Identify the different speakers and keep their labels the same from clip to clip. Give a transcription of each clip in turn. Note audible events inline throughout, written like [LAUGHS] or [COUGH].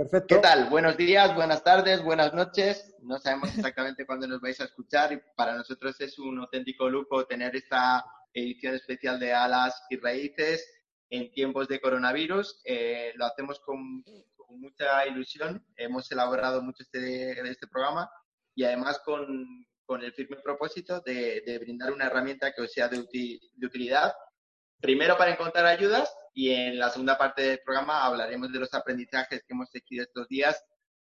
Speaker 1: Perfecto. ¿Qué tal? Buenos días, buenas tardes, buenas noches. No sabemos exactamente [LAUGHS] cuándo nos vais a escuchar y para nosotros es un auténtico lujo tener esta edición especial de Alas y Raíces en tiempos de coronavirus. Eh, lo hacemos con, mucha ilusión. Hemos elaborado mucho este, este programa y además con, el firme propósito de, brindar una herramienta que os sea de utilidad, primero para encontrar ayudas y en la segunda parte del programa hablaremos de los aprendizajes que hemos tenido estos días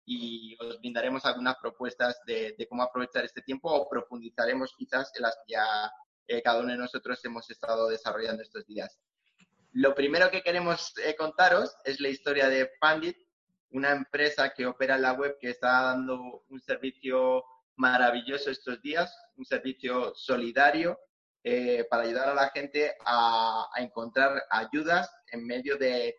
Speaker 1: y os brindaremos algunas propuestas de, cómo aprovechar este tiempo o profundizaremos quizás en las que ya eh, cada uno de nosotros hemos estado desarrollando estos días. Lo primero que queremos eh, contaros es la historia de Pandit, una empresa que opera en la web que está dando un servicio maravilloso estos días, un servicio solidario eh, para ayudar a la gente a, encontrar ayudas en medio de,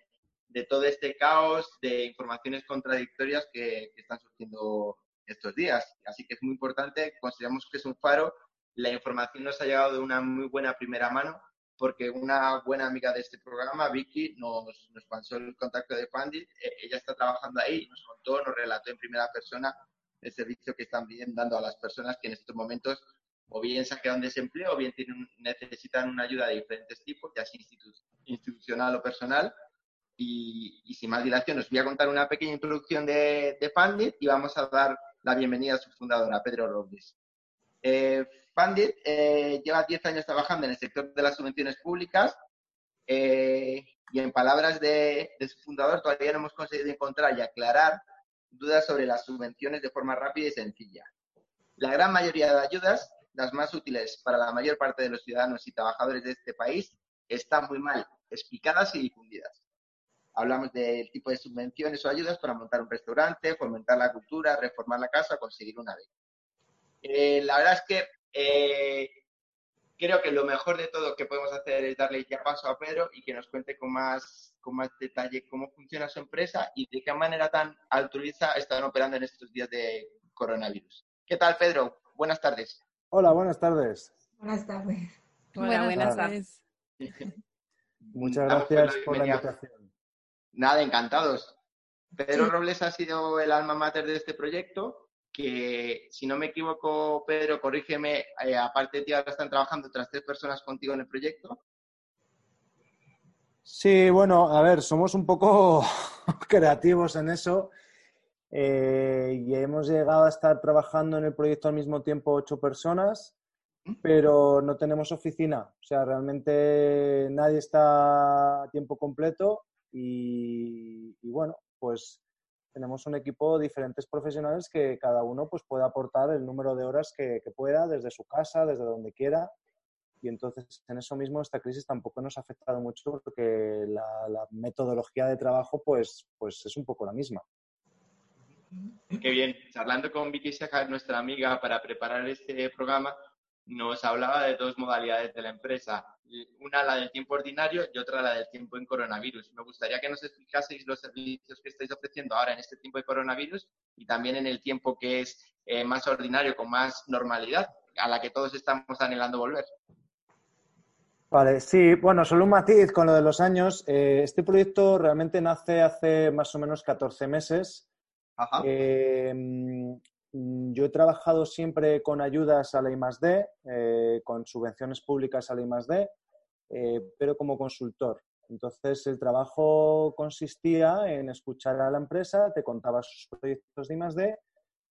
Speaker 1: todo este caos de informaciones contradictorias que, están surgiendo estos días. Así que es muy importante, consideramos que es un faro. La información nos ha llegado de una muy buena primera mano porque una buena amiga de este programa, Vicky, nos, nos pasó el contacto de Pandit. E, ella está trabajando ahí, nos contó, nos relató en primera persona el servicio que están dando a las personas que en estos momentos o bien se han quedado en desempleo o bien tienen, necesitan una ayuda de diferentes tipos, ya sea institucional o personal. Y, sin más dilación, os voy a contar una pequeña introducción de, de Fundit y vamos a dar la bienvenida a su fundadora, Pedro Robles. Eh, Fundit eh, lleva 10 años trabajando en el sector de las subvenciones públicas eh, y en palabras de, de, su fundador todavía no hemos conseguido encontrar y aclarar dudas sobre las subvenciones de forma rápida y sencilla. La gran mayoría de ayudas las más útiles para la mayor parte de los ciudadanos y trabajadores de este país están muy mal explicadas y difundidas. Hablamos del tipo de subvenciones o ayudas para montar un restaurante, fomentar la cultura, reformar la casa conseguir una beca. Eh, la verdad es que eh, creo que lo mejor de todo que podemos hacer es darle ya paso a Pedro y que nos cuente con más, con más detalle cómo funciona su empresa y de qué manera tan altruista están operando en estos días de coronavirus. ¿Qué tal, Pedro? Buenas tardes.
Speaker 2: Hola, buenas tardes.
Speaker 3: Buenas tardes.
Speaker 4: Hola, buenas, tardes. [LAUGHS]
Speaker 2: Muchas gracias por la invitación.
Speaker 1: Nada, encantados. Pedro Robles ha sido el alma mater de este proyecto, que si no me equivoco, Pedro, corrígeme, eh, aparte de ti ahora están trabajando otras tres personas contigo en el proyecto.
Speaker 2: Sí, bueno, a ver, somos un poco [LAUGHS] creativos en eso eh, y hemos llegado a estar trabajando en el proyecto al mismo tiempo ocho personas, pero no tenemos oficina. O sea, realmente nadie está a tiempo completo y, bueno, pues tenemos un equipo de diferentes profesionales que cada uno pues, puede aportar el número de horas que, pueda desde su casa, desde donde quiera. Y entonces, en eso mismo, esta crisis tampoco nos ha afectado mucho porque la, la metodología de trabajo pues, pues es un poco la misma.
Speaker 1: Qué bien. Charlando con Vicky Seja, nuestra amiga, para preparar este programa, nos hablaba de dos modalidades de la empresa. Una la del tiempo ordinario y otra la del tiempo en coronavirus. Me gustaría que nos explicaseis los servicios que estáis ofreciendo ahora en este tiempo de coronavirus y también en el tiempo que es eh, más ordinario, con más normalidad, a la que todos estamos anhelando volver.
Speaker 2: Vale, sí, bueno, solo un matiz con lo de los años. Eh, este proyecto realmente nace hace más o menos 14 meses Em, yo he trabajado siempre con ayudas a la I+.D., eh, con subvenciones públicas a la I+.D., eh, pero como consultor. Entonces, el trabajo consistía en escuchar a la empresa, te contaba sus proyectos de I+.D.,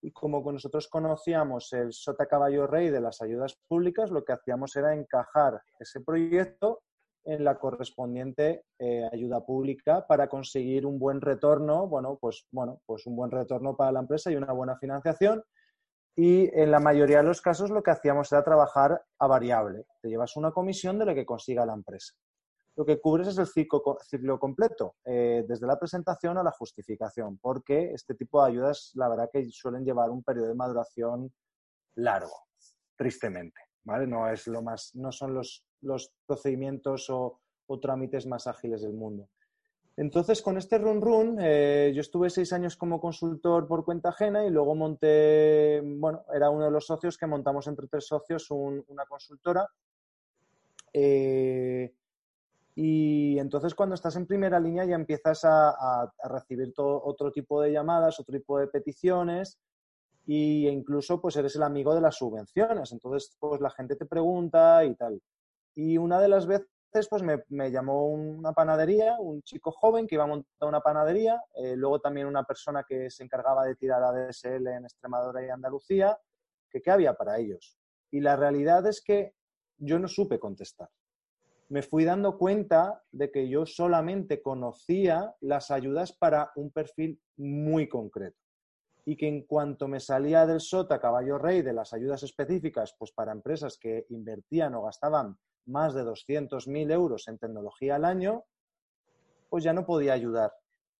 Speaker 2: y como nosotros conocíamos el sota caballo rey de las ayudas públicas, lo que hacíamos era encajar ese proyecto en la correspondiente eh, ayuda pública para conseguir un buen retorno, bueno, pues, bueno, pues un buen retorno para la empresa y una buena financiación. Y en la mayoría de los casos lo que hacíamos era trabajar a variable. Te llevas una comisión de lo que consiga la empresa. Lo que cubres es el ciclo, ciclo completo, eh, desde la presentación a la justificación, porque este tipo de ayudas, la verdad que suelen llevar un periodo de maduración largo, tristemente. ¿Vale? No, es lo más, no son los los procedimientos o, trámites más ágiles del mundo. Entonces, con este Run Run, eh, yo estuve seis años como consultor por cuenta ajena y luego monté, bueno, era uno de los socios que montamos entre tres socios una consultora. Eh, Y entonces cuando estás en primera línea ya empiezas a, recibir todo, otro tipo de llamadas, otro tipo de peticiones e incluso pues eres el amigo de las subvenciones. Entonces pues la gente te pregunta y tal. Y una de las veces pues me, llamó una panadería, un chico joven que iba a montar una panadería, eh, luego también una persona que se encargaba de tirar a DSL en Extremadura y Andalucía, que qué había para ellos. Y la realidad es que yo no supe contestar. Me fui dando cuenta de que yo solamente conocía las ayudas para un perfil muy concreto y que en cuanto me salía del SOTA caballo rey de las ayudas específicas, pues para empresas que invertían o gastaban más de 200.000 euros en tecnología al año, pues ya no podía ayudar.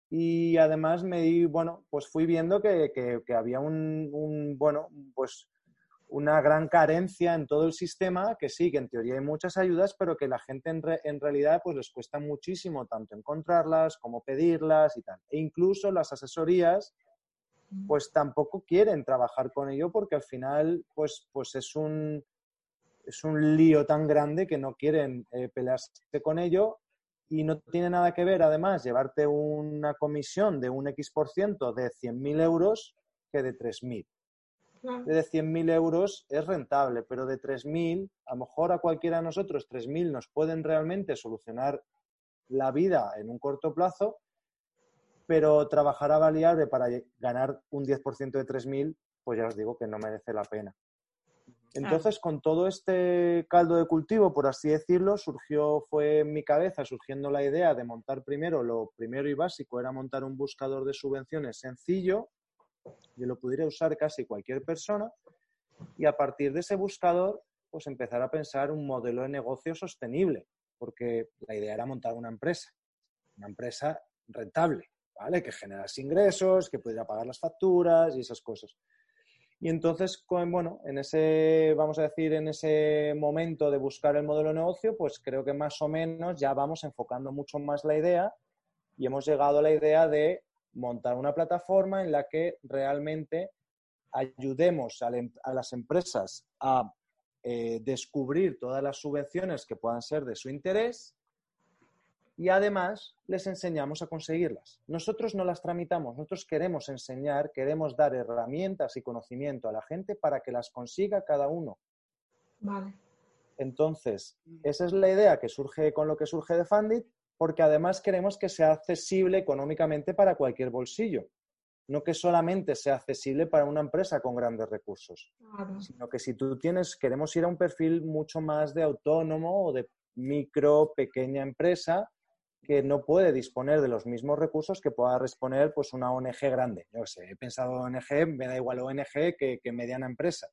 Speaker 2: Y además me di, bueno, pues fui viendo que, había un, bueno, pues una gran carencia en todo el sistema, que sí, que en teoría hay muchas ayudas, pero que la gente en, en, realidad pues les cuesta muchísimo tanto encontrarlas como pedirlas y tal. E incluso las asesorías pues tampoco quieren trabajar con ello porque al final pues, pues es un, es un lío tan grande que no quieren eh, pelearse con ello y no tiene nada que ver, además, llevarte una comisión de un X por ciento de 100.000 euros que de 3.000. De 100.000 euros es rentable, pero de 3.000, a lo mejor a cualquiera de nosotros 3.000 nos pueden realmente solucionar la vida en un corto plazo, pero trabajar a variable para ganar un 10% de 3.000, pues ya os digo que no merece la pena. Entonces, con todo este caldo de cultivo, por así decirlo, surgió, fue en mi cabeza surgiendo la idea de montar primero, lo primero y básico era montar un buscador de subvenciones sencillo, que lo pudiera usar casi cualquier persona, y a partir de ese buscador, pues empezar a pensar un modelo de negocio sostenible, porque la idea era montar una empresa, una empresa rentable, Que generase ingresos, que pudiera pagar las facturas y esas cosas. Y entonces, bueno, en ese, vamos a decir, en ese momento de buscar el modelo de negocio, pues creo que más o menos ya vamos enfocando mucho más la idea y hemos llegado a la idea de montar una plataforma en la que realmente ayudemos a, em, las empresas a eh, descubrir todas las subvenciones que puedan ser de su interés y además les enseñamos a conseguirlas. Nosotros no las tramitamos, nosotros queremos enseñar, queremos dar herramientas y conocimiento a la gente para que las consiga cada uno.
Speaker 3: Vale.
Speaker 2: Entonces, esa es la idea que surge con lo que surge de Fundit, porque además queremos que sea accesible económicamente para cualquier bolsillo. No que solamente sea accesible para una empresa con grandes recursos, sino que si tú tienes, queremos ir a un perfil mucho más de autónomo o de micro, pequeña empresa, que no puede disponer de los mismos recursos que pueda disponer pues, una ONG grande. Yo sé, he pensado ONG, me da igual ONG que, que mediana empresa.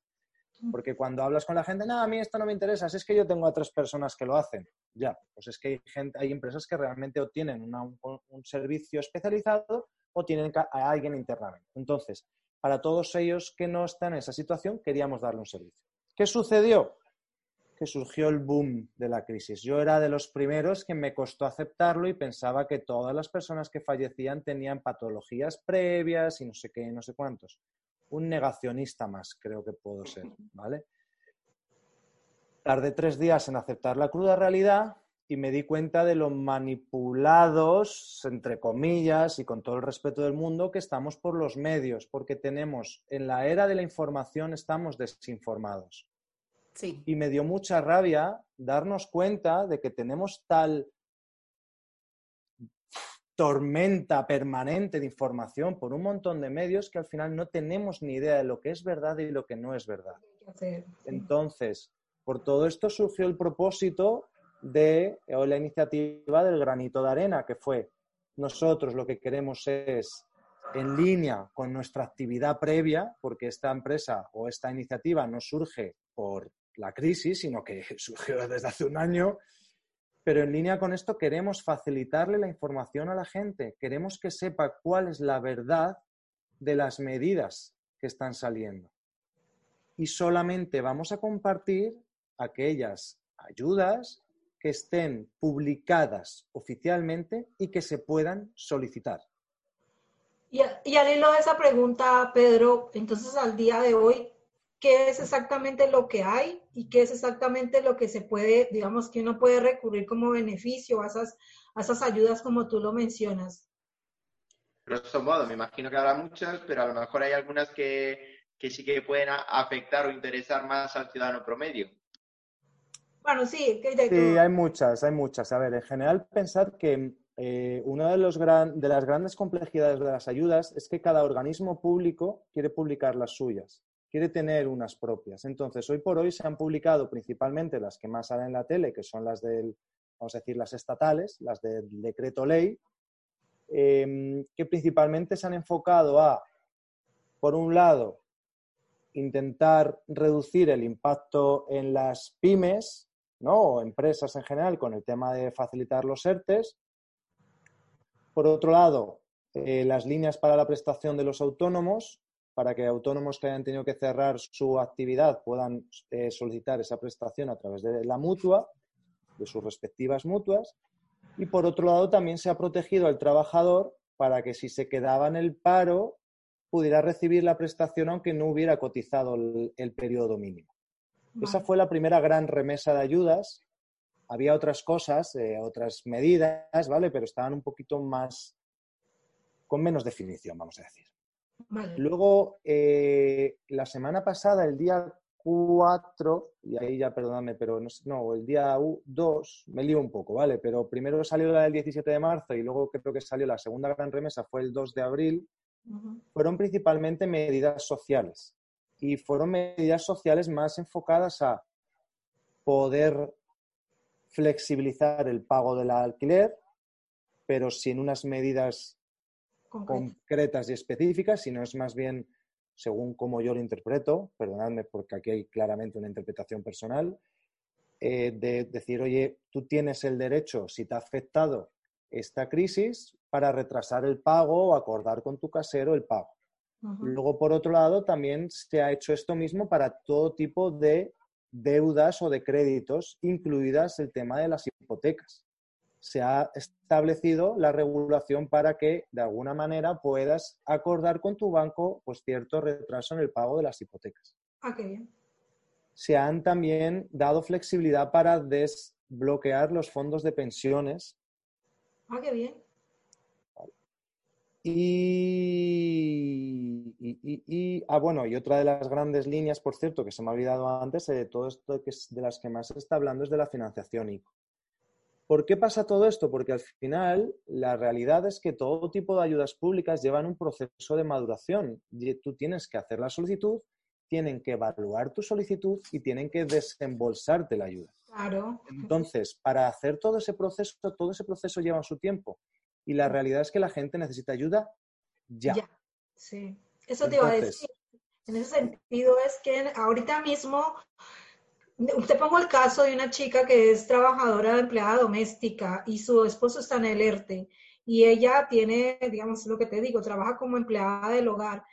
Speaker 2: Porque cuando hablas con la gente, no, a mí esto no me interesa, es que yo tengo a tres personas que lo hacen. Ya, pues es que hay, gente, hay empresas que realmente obtienen un, un, servicio especializado o tienen a alguien internamente. Entonces, para todos ellos que no están en esa situación, queríamos darle un servicio. ¿Qué sucedió? Que surgió el boom de la crisis. Yo era de los primeros que me costó aceptarlo y pensaba que todas las personas que fallecían tenían patologías previas y no sé qué, no sé cuántos. Un negacionista más, creo que puedo ser, ¿vale? Tardé tres días en aceptar la cruda realidad y me di cuenta de lo manipulados, entre comillas, y con todo el respeto del mundo, que estamos por los medios, porque tenemos, en la era de la información, estamos desinformados. Y me dio mucha rabia darnos cuenta de que tenemos tal tormenta permanente de información por un montón de medios que al final no tenemos ni idea de lo que es verdad y lo que no es verdad. Entonces, por todo esto surgió el propósito de la iniciativa del granito de arena, que fue nosotros lo que queremos es en línea con nuestra actividad previa, porque esta empresa o esta iniciativa no surge por la crisis, sino que [LAUGHS] surgió desde hace un año. Pero en línea con esto queremos facilitarle la información a la gente, queremos que sepa cuál es la verdad de las medidas que están saliendo. Y solamente vamos a compartir aquellas ayudas que estén publicadas oficialmente y que se puedan solicitar.
Speaker 3: Y, al hilo de esa pregunta, Pedro, entonces al día de hoy, qué es exactamente lo que hay y qué es exactamente lo que se puede, digamos, que uno puede recurrir como beneficio a esas, a esas ayudas como tú lo mencionas.
Speaker 1: Grosso modo, me imagino que habrá muchas, pero a lo mejor hay algunas que, que sí que pueden afectar o interesar más al ciudadano promedio.
Speaker 3: Bueno, sí.
Speaker 2: Que, sí, hay muchas, hay muchas. A ver, en general pensad que eh, una de, los de las grandes complejidades de las ayudas es que cada organismo público quiere publicar las suyas quiere tener unas propias. Entonces, hoy por hoy se han publicado principalmente las que más salen en la tele, que son las del, vamos a decir, las estatales, las del decreto ley, em, que principalmente se han enfocado a, por un lado, intentar reducir el impacto en las pymes, ¿no? o empresas en general, con el tema de facilitar los ERTES. Por otro lado, eh, las líneas para la prestación de los autónomos, para que autónomos que hayan tenido que cerrar su actividad puedan eh, solicitar esa prestación a través de la mutua, de sus respectivas mutuas. Y por otro lado, también se ha protegido al trabajador para que si se quedaba en el paro pudiera recibir la prestación aunque no hubiera cotizado el, periodo mínimo. Esa fue la primera gran remesa de ayudas. Había otras cosas, eh, otras medidas, ¿vale? Pero estaban un poquito más, con menos definición, vamos a decir. Luego, eh, la semana pasada, el día 4, y ahí ya perdóname, pero no, no, el día 2, me lío un poco, ¿vale? Pero primero salió la del 17 de marzo y luego creo que salió la segunda gran remesa, fue el 2 de abril. Fueron principalmente medidas sociales. Y fueron medidas sociales más enfocadas a poder flexibilizar el pago del alquiler, pero sin unas medidas concretas y específicas, sino es más bien según como yo lo interpreto, perdonadme porque aquí hay claramente una interpretación personal, eh, de decir, oye, tú tienes el derecho, si te ha afectado esta crisis, para retrasar el pago o acordar con tu casero el pago. Luego, por otro lado, también se ha hecho esto mismo para todo tipo de deudas o de créditos, incluidas el tema de las hipotecas se ha establecido la regulación para que de alguna manera puedas acordar con tu banco pues cierto retraso en el pago de las hipotecas.
Speaker 3: Ah, qué bien.
Speaker 2: Se han también dado flexibilidad para desbloquear los fondos de pensiones.
Speaker 3: Ah, qué bien.
Speaker 2: Y, y, ah, bueno, y otra de las grandes líneas, por cierto, que se me ha olvidado antes, de todo esto que es de las que más se está hablando es de la financiación ICO. ¿Por qué pasa todo esto? Porque al final la realidad es que todo tipo de ayudas públicas llevan un proceso de maduración. Tú tienes que hacer la solicitud, tienen que evaluar tu solicitud y tienen que desembolsarte la ayuda.
Speaker 3: Claro.
Speaker 2: Entonces, para hacer todo ese proceso, todo ese proceso lleva su tiempo. Y la realidad es que la gente necesita ayuda ya. Ya,
Speaker 3: sí. Eso te iba a decir. En ese sentido es que ahorita mismo te pongo el caso de una chica que es trabajadora de empleada doméstica y su esposo está en el ERTE y ella tiene, digamos, lo que te digo, trabaja como empleada del hogar.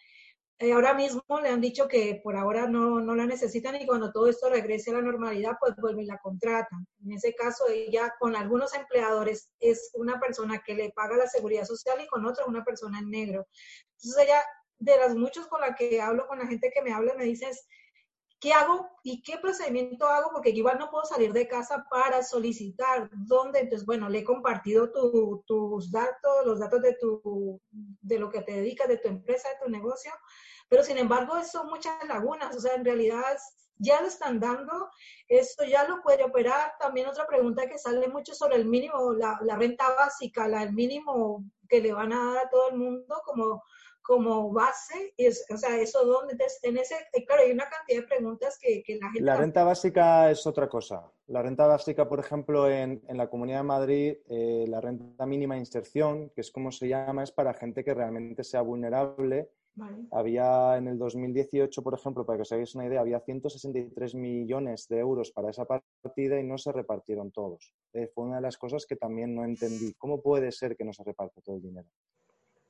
Speaker 3: Eh, ahora mismo le han dicho que por ahora no, no, la necesitan y cuando todo esto regrese a la normalidad, pues vuelven y la contratan. En ese caso, ella con algunos empleadores es una persona que le paga la seguridad social y con otra una persona en negro. Entonces ella, de las muchos con las que hablo, con la gente que me habla, me dices, ¿Qué hago y qué procedimiento hago? Porque igual no puedo salir de casa para solicitar. ¿Dónde? Entonces, bueno, le he compartido tus datos, los datos de, tu, de lo que te dedicas, de tu empresa, de tu negocio, pero sin embargo, son muchas lagunas. O sea, en realidad ya lo están dando, esto ya lo puede operar. También otra pregunta que sale mucho sobre el mínimo, la, la renta básica, la, el mínimo que le van a dar a todo el mundo como como base, es, o sea, eso donde, en ese, eh, claro, hay una cantidad de preguntas que, la gente...
Speaker 2: La renta básica es otra cosa. La renta básica, por ejemplo, en, en la Comunidad de Madrid, eh, la renta mínima de inserción, que es como se llama, es para gente que realmente sea vulnerable. Había en el 2018, por ejemplo, para que os hagáis una idea, había 163 millones de euros para esa partida y no se repartieron todos. Eh, fue una de las cosas que también no entendí. ¿Cómo puede ser que no se reparte todo el dinero?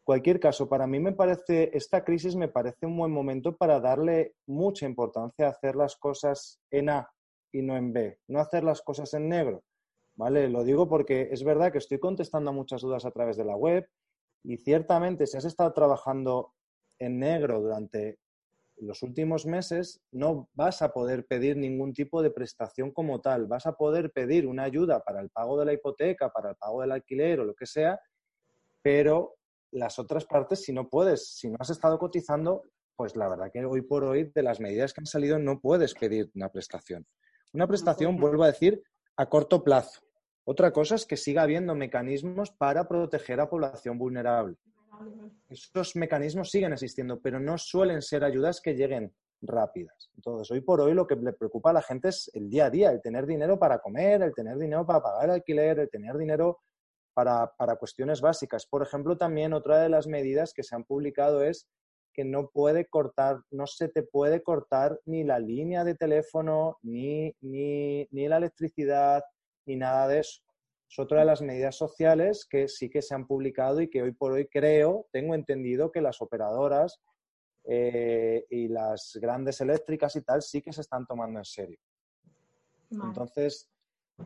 Speaker 2: Cualquier caso, para mí me parece, esta crisis me parece un buen momento para darle mucha importancia a hacer las cosas en A y no en B, no hacer las cosas en negro. ¿Vale? Lo digo porque es verdad que estoy contestando a muchas dudas a través de la web y ciertamente si has estado trabajando en negro durante los últimos meses no vas a poder pedir ningún tipo de prestación como tal. Vas a poder pedir una ayuda para el pago de la hipoteca, para el pago del alquiler o lo que sea, pero las otras partes, si no puedes, si no has estado cotizando, pues la verdad que hoy por hoy, de las medidas que han salido, no puedes pedir una prestación. Una prestación, vuelvo a decir, a corto plazo. Otra cosa es que siga habiendo mecanismos para proteger a población vulnerable. Estos mecanismos siguen existiendo, pero no suelen ser ayudas que lleguen rápidas. Entonces, hoy por hoy lo que le preocupa a la gente es el día a día, el tener dinero para comer, el tener dinero para pagar el alquiler, el tener dinero para, para cuestiones básicas. Por ejemplo, también otra de las medidas que se han publicado es que no puede cortar, no se te puede cortar ni la línea de teléfono, ni, ni, ni la electricidad, ni nada de eso. Es otra de las medidas sociales que sí que se han publicado y que hoy por hoy creo, tengo entendido que las operadoras eh, y las grandes eléctricas y tal sí que se están tomando en serio. Entonces,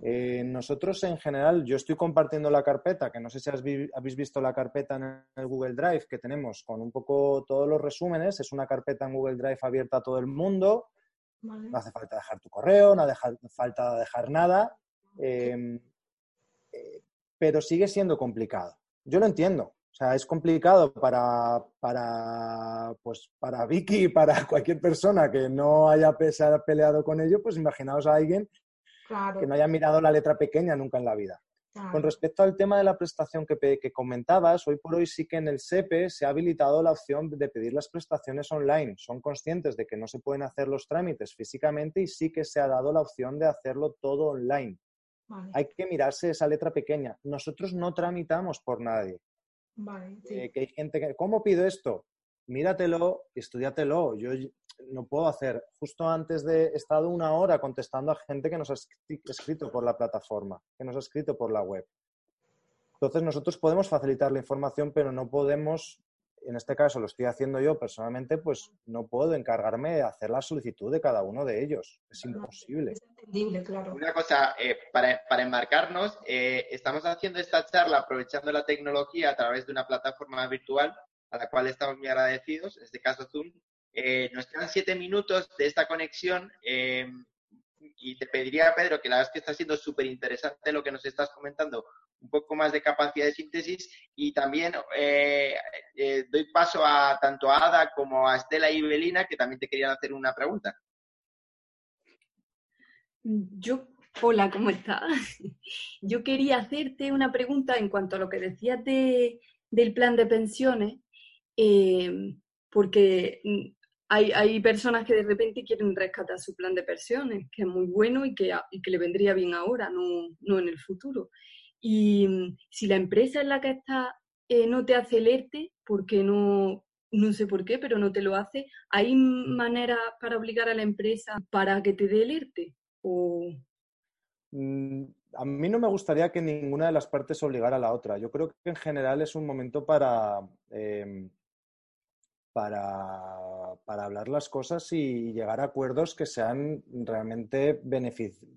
Speaker 2: eh, nosotros en general, yo estoy compartiendo la carpeta, que no sé si habéis visto la carpeta en el Google Drive que tenemos con un poco todos los resúmenes. Es una carpeta en Google Drive abierta a todo el mundo. No hace falta dejar tu correo, no hace falta dejar nada. Em, eh, pero sigue siendo complicado. Yo lo entiendo. O sea, es complicado para, para, pues, para Vicky y para [LAUGHS] cualquier persona que no haya peleado con ello, pues imaginaos a alguien que no haya mirado la letra pequeña nunca en la vida. Con respecto al tema de la prestación que, que, comentabas, hoy por hoy sí que en el SEPE se ha habilitado la opción de pedir las prestaciones online. Son conscientes de que no se pueden hacer los trámites físicamente y sí que se ha dado la opción de hacerlo todo online. Hay que mirarse esa letra pequeña.Nosotros no tramitamos por nadie. Eh, que hay gente que, ¿cómo pido esto? Míratelo, estudiatelo. Yo no puedo hacer. Justo antes de he estado una hora contestando a gente que nos ha escrito por la plataforma, que nos ha escrito por la web. Entonces nosotros podemos facilitar la información, pero no podemos en este caso lo estoy haciendo yo personalmente, pues no puedo encargarme de hacer la solicitud de cada uno de ellos. Es imposible. Es
Speaker 1: entendible, claro. Una cosa, eh, para, para, enmarcarnos, eh, estamos haciendo esta charla aprovechando la tecnología a través de una plataforma virtual a la cual estamos muy agradecidos, en este caso Zoom. Eh, nos quedan siete minutos de esta conexión y te pediría, Pedro, que la verdad es que está siendo súper interesante lo que nos estás comentando, un poco más de capacidad de síntesis y también eh, eh, doy paso a tanto a Ada como a Estela y Belina, que también te querían hacer una pregunta.
Speaker 4: Yo, hola, ¿cómo estás? Yo quería hacerte una pregunta en cuanto a lo que decías de, del plan de pensiones, eh, porque hay, personas que de repente quieren rescatar su plan de pensiones, que es muy bueno y que, le vendría bien ahora, no, en el futuro. Y mm, si la empresa en la que está eh, no te hace el porque no, no sé por qué, pero no te lo hace, ¿hay manera para obligar a la empresa para que te dé el ERTE? O...
Speaker 2: Mm, a mí no me gustaría que ninguna de las partes obligara a la otra. Yo creo que en general es un momento para, em, para, para, hablar las cosas y llegar a acuerdos que sean realmente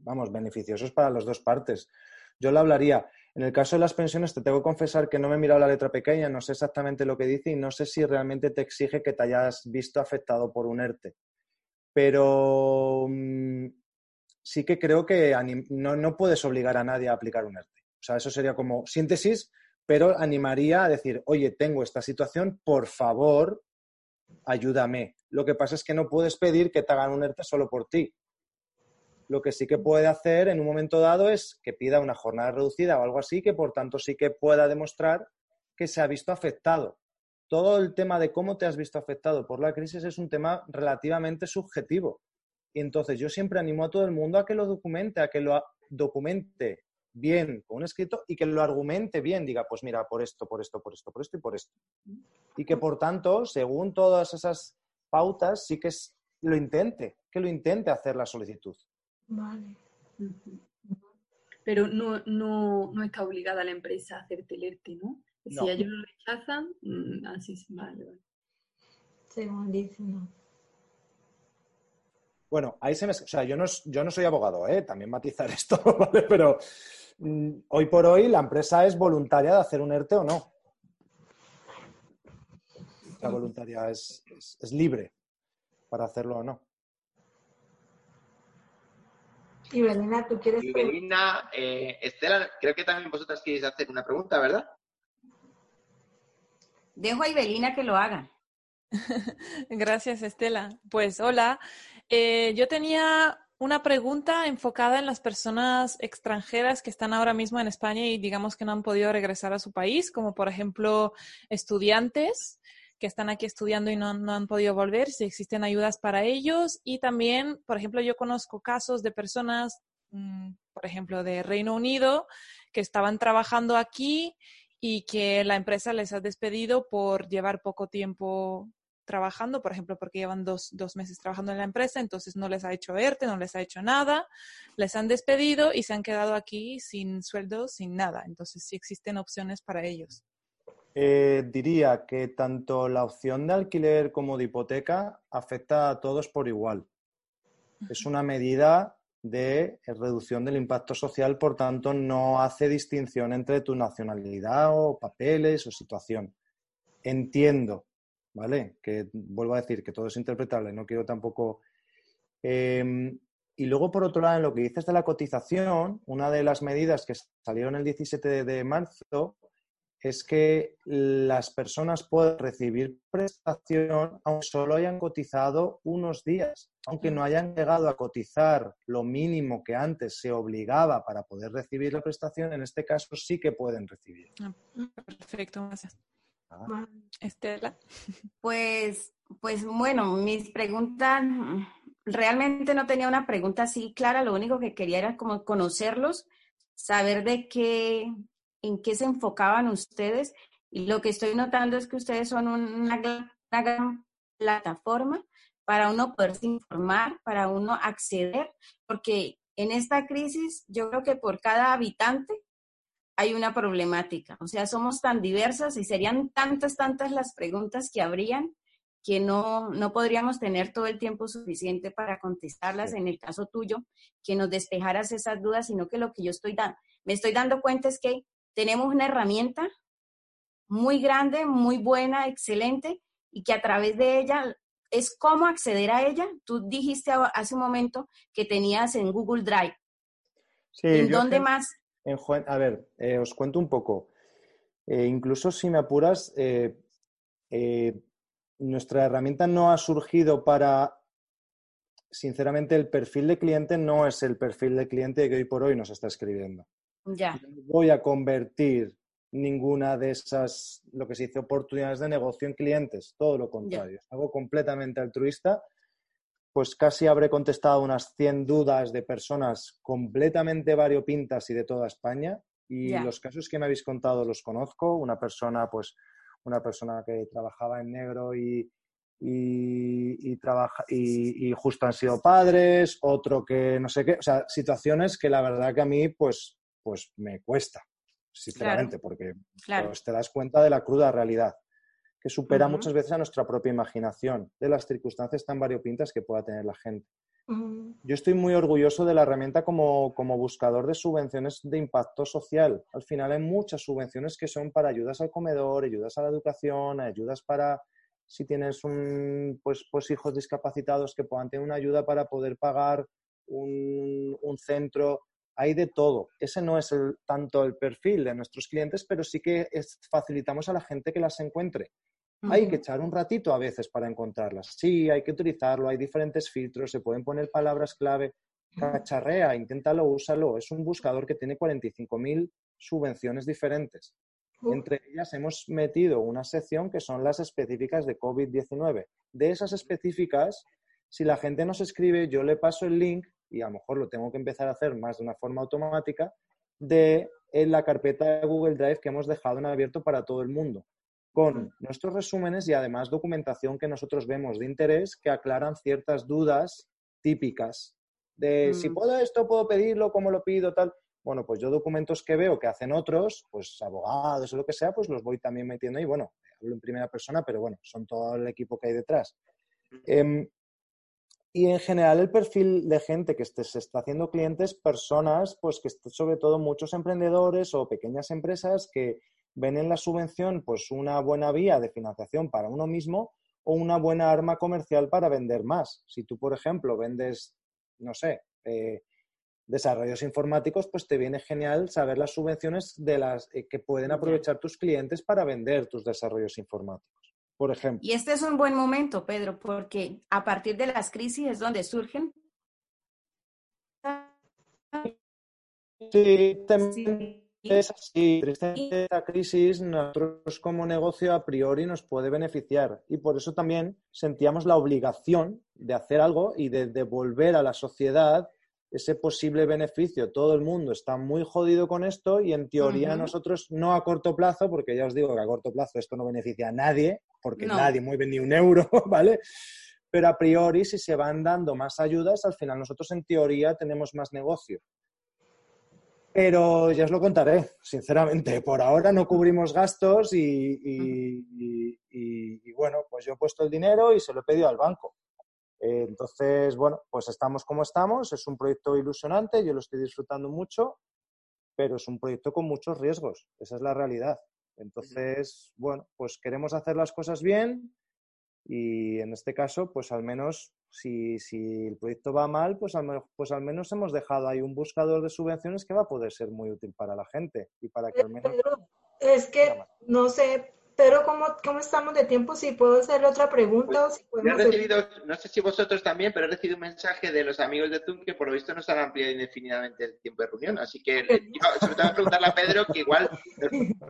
Speaker 2: vamos, beneficiosos para las dos partes. Yo lo hablaría. En el caso de las pensiones, te tengo que confesar que no me he mirado la letra pequeña, no sé exactamente lo que dice y no sé si realmente te exige que te hayas visto afectado por un ERTE. Pero mm, sí que creo que no, no puedes obligar a nadie a aplicar un ERTE. O sea, eso sería como síntesis, pero animaría a decir, oye, tengo esta situación, por favor, ayúdame. Lo que pasa es que no puedes pedir que te hagan un ERTE solo por ti. Lo que sí que puede hacer en un momento dado es que pida una jornada reducida o algo así, que por tanto sí que pueda demostrar que se ha visto afectado. Todo el tema de cómo te has visto afectado por la crisis es un tema relativamente subjetivo. Y entonces yo siempre animo a todo el mundo a que lo documente, a que lo documente bien con un escrito y que lo argumente bien, diga, pues mira, por esto, por esto, por esto, por esto y por esto. Y que por tanto, según todas esas pautas, sí que lo intente, que lo intente hacer la solicitud. Vale.
Speaker 4: Pero no, no, no está obligada la empresa a hacerte el ERTE, ¿no? Si ellos lo rechazan, mm, así se vale, vale.
Speaker 3: Según dicen, no.
Speaker 2: Bueno, ahí se me... O sea, yo no, yo no soy abogado, ¿eh? También matizar [LAUGHS] esto, ¿vale? Pero hoy por hoy la empresa es voluntaria de hacer un ERTE o no. La voluntaria es, libre. para hacerlo o no.
Speaker 3: Y Belina, ¿tú quieres?
Speaker 1: Y Belina, eh, Estela, creo que también vosotras queréis hacer una pregunta, ¿verdad?
Speaker 5: Dejo a Ibelina que lo haga. [LAUGHS]
Speaker 6: Gracias, Estela. Pues hola, eh, yo tenía una pregunta enfocada en las personas extranjeras que están ahora mismo en España y digamos que no han podido regresar a su país, como por ejemplo estudiantes que están aquí estudiando y no, han podido volver, si existen ayudas para ellos. Y también, por ejemplo, yo conozco casos de personas, mm, por ejemplo, de Reino Unido, que estaban trabajando aquí y que la empresa les ha despedido por llevar poco tiempo trabajando, por ejemplo, porque llevan dos, dos, meses trabajando en la empresa, entonces no les ha hecho ERTE, no les ha hecho nada, les han despedido y se han quedado aquí sin sueldo, sin nada. Entonces sí existen opciones para ellos.
Speaker 2: Eh, diría que tanto la opción de alquiler como de hipoteca afecta a todos por igual. Es una medida de reducción del impacto social, por tanto, no hace distinción entre tu nacionalidad o papeles o situación. Entiendo ¿vale? Que vuelvo a decir que todo es interpretable, no quiero tampoco... Em, y luego, por otro lado, en lo que dices de la cotización, una de las medidas que salieron el 17 de marzo es que las personas pueden recibir prestación aunque solo hayan cotizado unos días, aunque no hayan llegado a cotizar lo mínimo que antes se obligaba para poder recibir la prestación, en este caso sí que pueden recibir.
Speaker 6: Ah, perfecto, gracias. Estela.
Speaker 5: Pues, pues bueno, mis preguntas, realmente no tenía una pregunta así clara, lo único que quería era como conocerlos, saber de qué, en qué se enfocaban ustedes y lo que estoy notando es que ustedes son una, una gran plataforma para uno poderse informar, para uno acceder, porque en esta crisis yo creo que por cada habitante hay una problemática. O sea, somos tan diversas y serían tantas, tantas las preguntas que habrían que no, no podríamos tener todo el tiempo suficiente para contestarlas. En el caso tuyo, que nos despejaras esas dudas, sino que lo que yo estoy dando, me estoy dando cuenta es que tenemos una herramienta muy grande, muy buena, excelente, y que a través de ella es cómo acceder a ella. Tú dijiste hace un momento que tenías en Google Drive. Sí, ¿En dónde más?
Speaker 2: A ver, eh, os cuento un poco. Eh, incluso si me apuras, eh, nuestra herramienta no ha surgido para, sinceramente, el perfil de cliente no es el perfil de cliente que hoy por hoy nos está escribiendo.
Speaker 5: Ya.
Speaker 2: No voy a convertir ninguna de esas, lo que se dice, oportunidades de negocio en clientes, todo lo contrario. Es algo completamente altruista pues casi habré contestado unas 100 dudas de personas completamente variopintas y de toda España. Y los casos que me habéis contado los conozco. Una persona, pues, una persona que trabajaba en negro y, y, trabaja, y, justo han sido padres, otro que no sé qué. O sea, situaciones que la verdad que a mí, pues, pues me cuesta, sinceramente, porque pues, te das cuenta de la cruda realidad que supera muchas veces a nuestra propia imaginación, de las circunstancias tan variopintas que pueda tener la gente. Yo estoy muy orgulloso de la herramienta como, como, buscador de subvenciones de impacto social. Al final hay muchas subvenciones que son para ayudas al comedor, ayudas a la educación, ayudas para si tienes un, pues, pues hijos discapacitados que puedan tener una ayuda para poder pagar un, un centro. Hay de todo. Ese no es el, tanto el perfil de nuestros clientes, pero sí que facilitamos a la gente que las encuentre. Hay que echar un ratito a veces para encontrarlas. Sí, hay que utilizarlo, hay diferentes filtros, se pueden poner palabras clave. Cacharrea, inténtalo, úsalo. Es un buscador que tiene 45.000 subvenciones diferentes. Entre ellas hemos metido una sección que son las específicas de COVID-19. De esas específicas, si la gente nos escribe, yo le paso el link, y a lo mejor lo tengo que empezar a hacer más de una forma automática, de en la carpeta de Google Drive que hemos dejado en abierto para todo el mundo con nuestros resúmenes y además documentación que nosotros vemos de interés que aclaran ciertas dudas típicas de si mm. puedo esto, puedo pedirlo, cómo lo pido, tal. Bueno, pues yo documentos que veo que hacen otros, pues abogados o lo que sea, pues los voy también metiendo y bueno, hablo en primera persona, pero bueno, son todo el equipo que hay detrás. Em, y en general el perfil de gente que se está haciendo clientes, personas, pues que sobre todo muchos emprendedores o pequeñas empresas que ven en la subvención pues una buena vía de financiación para uno mismo o una buena arma comercial para vender más. Si tú, por ejemplo, vendes, no sé, eh, desarrollos informáticos, pues te viene genial saber las subvenciones de las eh, que pueden aprovechar tus clientes para vender tus desarrollos informáticos, por ejemplo.
Speaker 5: Y este es un buen momento, Pedro, porque a partir de las crisis es donde surgen.
Speaker 2: Sí, es así. Tristemente, esta crisis nosotros como negocio a priori nos puede beneficiar y por eso también sentíamos la obligación de hacer algo y de devolver a la sociedad ese posible beneficio. Todo el mundo está muy jodido con esto y en teoría nosotros no a corto plazo, porque ya os digo que a corto plazo esto no beneficia a nadie, porque nadie mueve ni un euro, [LAUGHS] ¿vale? Pero a priori, si se van dando más ayudas, al final nosotros en teoría tenemos más negocio. Pero ya os lo contaré, sinceramente. Por ahora no cubrimos gastos y, y bueno, pues yo he puesto el dinero y se lo he pedido al banco eh, entonces, bueno, pues estamos como estamos, es un proyecto ilusionante, yo lo estoy disfrutando mucho, pero es un proyecto con muchos riesgos, esa es la realidad. Entonces, bueno, pues queremos hacer las cosas bien y en este caso, pues al menos si, si el proyecto va mal, pues al, pues al menos hemos dejado ahí un buscador de subvenciones que va a poder ser muy útil para la gente y para que al menos...
Speaker 3: es que, no sé, pero ¿cómo, ¿cómo, estamos de tiempo? Si puedo hacer otra pregunta.
Speaker 1: Pues, he recibido, no sé si vosotros también, pero he recibido un mensaje de los amigos de Zoom que por lo visto nos han ampliado indefinidamente el tiempo de reunión. Así que yo, sobre todo preguntarle a Pedro, que igual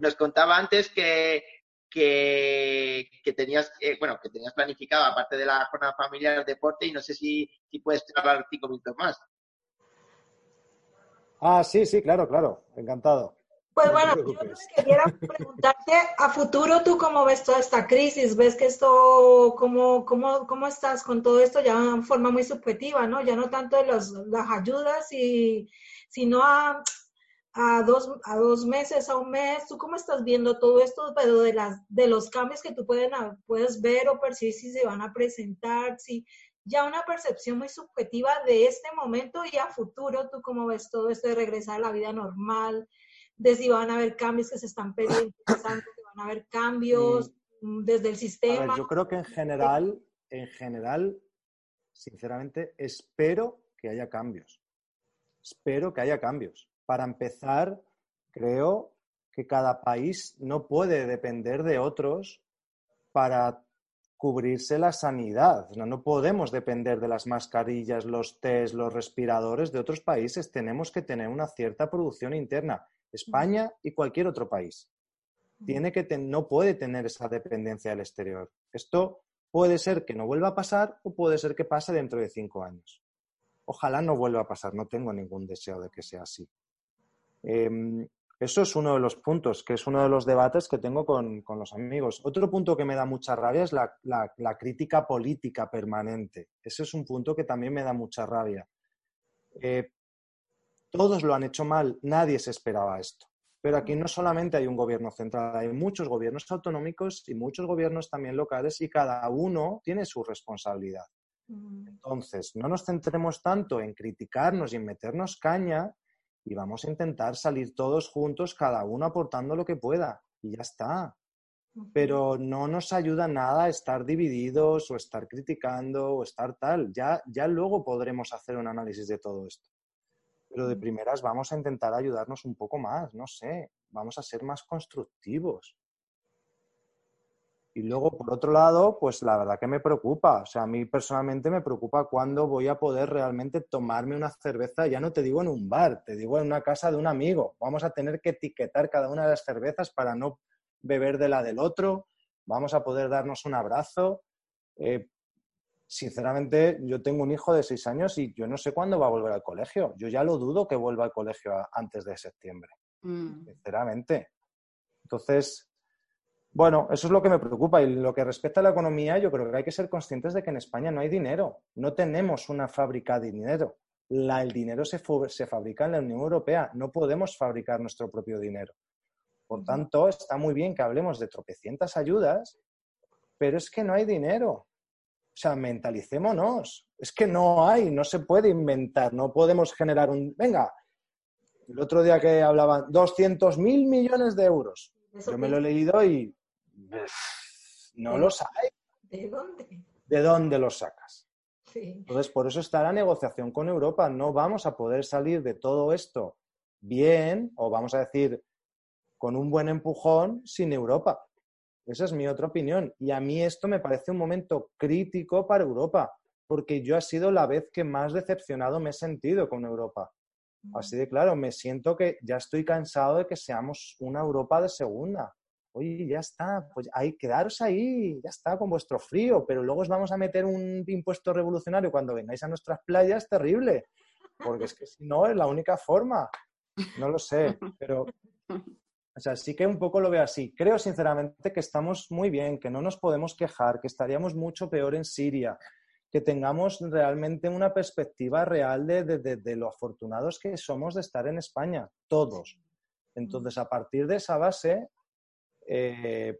Speaker 1: nos, contaba antes que, que, que tenías, eh, bueno, que tenías planificado, aparte de la jornada familiar, el deporte, y no sé si, si puedes hablar cinco minutos más.
Speaker 2: Ah, sí, sí, claro, claro, encantado.
Speaker 3: Pues bueno, yo quería [LAUGHS] preguntarte a futuro, ¿tú cómo ves toda esta crisis? ¿Ves que esto, cómo, cómo, cómo estás con todo esto ya en forma muy subjetiva, ¿no? Ya no tanto de las ayudas, y, sino a, a, dos, a dos meses, a un mes. ¿Tú cómo estás viendo todo esto, pero de, las, de los cambios que tú pueden, puedes ver o percibir si se van a presentar, si ya una percepción muy subjetiva de este momento y a futuro, ¿tú cómo ves todo esto de regresar a la vida normal? de si van a haber cambios que se están pensando [LAUGHS] que van a haber cambios mm, desde el sistema.
Speaker 2: yo creo que en general, en general, sinceramente, espero que haya cambios. Espero que haya cambios. Para empezar, creo que cada país no puede depender de otros para cubrirse la sanidad. No, podemos depender de las mascarillas, los test, los respiradores de otros países. Tenemos que tener una cierta producción interna. España y cualquier otro país. Tiene que no puede tener esa dependencia del exterior. Esto puede ser que no vuelva a pasar o puede ser que pase dentro de cinco años. Ojalá no vuelva a pasar, no tengo ningún deseo de que sea así. Em, eso es uno de los puntos, que es uno de los debates que tengo con, los amigos. Otro punto que me da mucha rabia es la, crítica política permanente. Ese es un punto que también me da mucha rabia. Eh, todos lo han hecho mal, nadie se esperaba esto. Pero aquí no solamente hay un gobierno central, hay muchos gobiernos autonómicos y muchos gobiernos también locales y cada uno tiene su responsabilidad. Mm. Entonces, no nos centremos tanto en criticarnos y en meternos caña y vamos a intentar salir todos juntos, cada uno aportando lo que pueda y ya está. Pero no nos ayuda nada estar divididos o estar criticando o estar tal. Ya, ya luego podremos hacer un análisis de todo esto pero de primeras vamos a intentar ayudarnos un poco más, no sé, vamos a ser más constructivos. Y luego, por otro lado, pues la verdad que me preocupa, o sea, a mí personalmente me preocupa cuándo voy a poder realmente tomarme una cerveza, ya no te digo en un bar, te digo en una casa de un amigo. Vamos a tener que etiquetar cada una de las cervezas para no beber de la del otro, vamos a poder darnos un abrazo. Eh, sinceramente, yo tengo un hijo de seis años y yo no sé cuándo va a volver al colegio. Yo ya lo dudo que vuelva al colegio antes de septiembre, mm. sinceramente. Entonces, bueno, eso es lo que me preocupa. Y lo que respecta a la economía, yo creo que hay que ser conscientes de que en España no hay dinero. No tenemos una fábrica de dinero. el dinero se, se fabrica en la Unión Europea. No podemos fabricar nuestro propio dinero. Por tanto, está muy bien que hablemos de tropecientas ayudas, pero es que no hay dinero. O sea, mentalicémonos. Es que no hay, no se puede inventar, no podemos generar un... Venga, el otro día que hablaban, 200 mil millones de euros. Yo me lo he leído y no los hay.
Speaker 3: ¿De dónde?
Speaker 2: ¿De dónde los sacas? Entonces, por eso está la negociación con Europa. No vamos a poder salir de todo esto bien, o vamos a decir, con un buen empujón sin Europa. Esa es mi otra opinión. Y a mí esto me parece un momento crítico para Europa, porque yo ha sido la vez que más decepcionado me he sentido con Europa. Así de claro, me siento que ya estoy cansado de que seamos una Europa de segunda. Oye, ya está, pues hay quedaros ahí, ya está con vuestro frío, pero luego os vamos a meter un impuesto revolucionario cuando vengáis a nuestras playas, terrible, porque es que si no es la única forma. No lo sé, [LAUGHS] pero o sea, sí que un poco lo veo así. Creo sinceramente que estamos muy bien, que no nos podemos quejar, que estaríamos mucho peor en Siria, que tengamos realmente una perspectiva real de, lo afortunados que somos de estar en España, todos. Entonces, a partir de esa base, eh,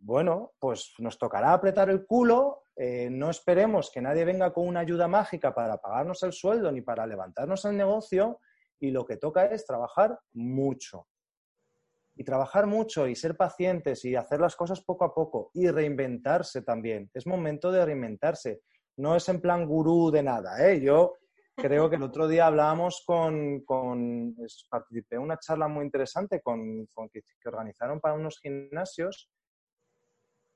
Speaker 2: bueno, pues nos tocará apretar el culo, eh, no esperemos que nadie venga con una ayuda mágica para pagarnos el sueldo ni para levantarnos el negocio y lo que toca es trabajar mucho. Y trabajar mucho y ser pacientes y hacer las cosas poco a poco y reinventarse también. Es momento de reinventarse. No es en plan gurú de nada. ¿eh? Yo creo que el otro día hablábamos con, con participé en una charla muy interesante con, con que, organizaron para unos gimnasios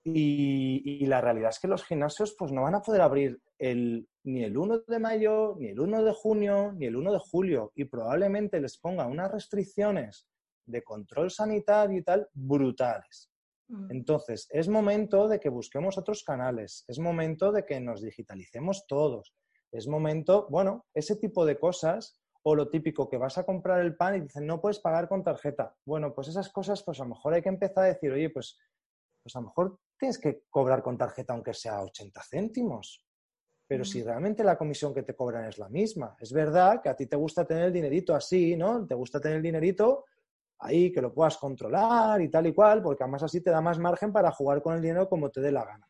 Speaker 2: y, la realidad es que los gimnasios pues no van a poder abrir el, ni el 1 de mayo, ni el 1 de junio, ni el 1 de julio y probablemente les ponga unas restricciones de control sanitario y tal brutales. Mm. Entonces, es momento de que busquemos otros canales, es momento de que nos digitalicemos todos, es momento, bueno, ese tipo de cosas o lo típico que vas a comprar el pan y dicen no puedes pagar con tarjeta. Bueno, pues esas cosas, pues a lo mejor hay que empezar a decir, oye, pues, pues a lo mejor tienes que cobrar con tarjeta aunque sea 80 céntimos. Pero si realmente la comisión que te cobran es la misma. Es verdad que a ti te gusta tener el dinerito así, ¿no? Te gusta tener el dinerito ahí, que lo puedas controlar y tal y cual, porque además así te da más margen para jugar con el dinero como te dé la gana.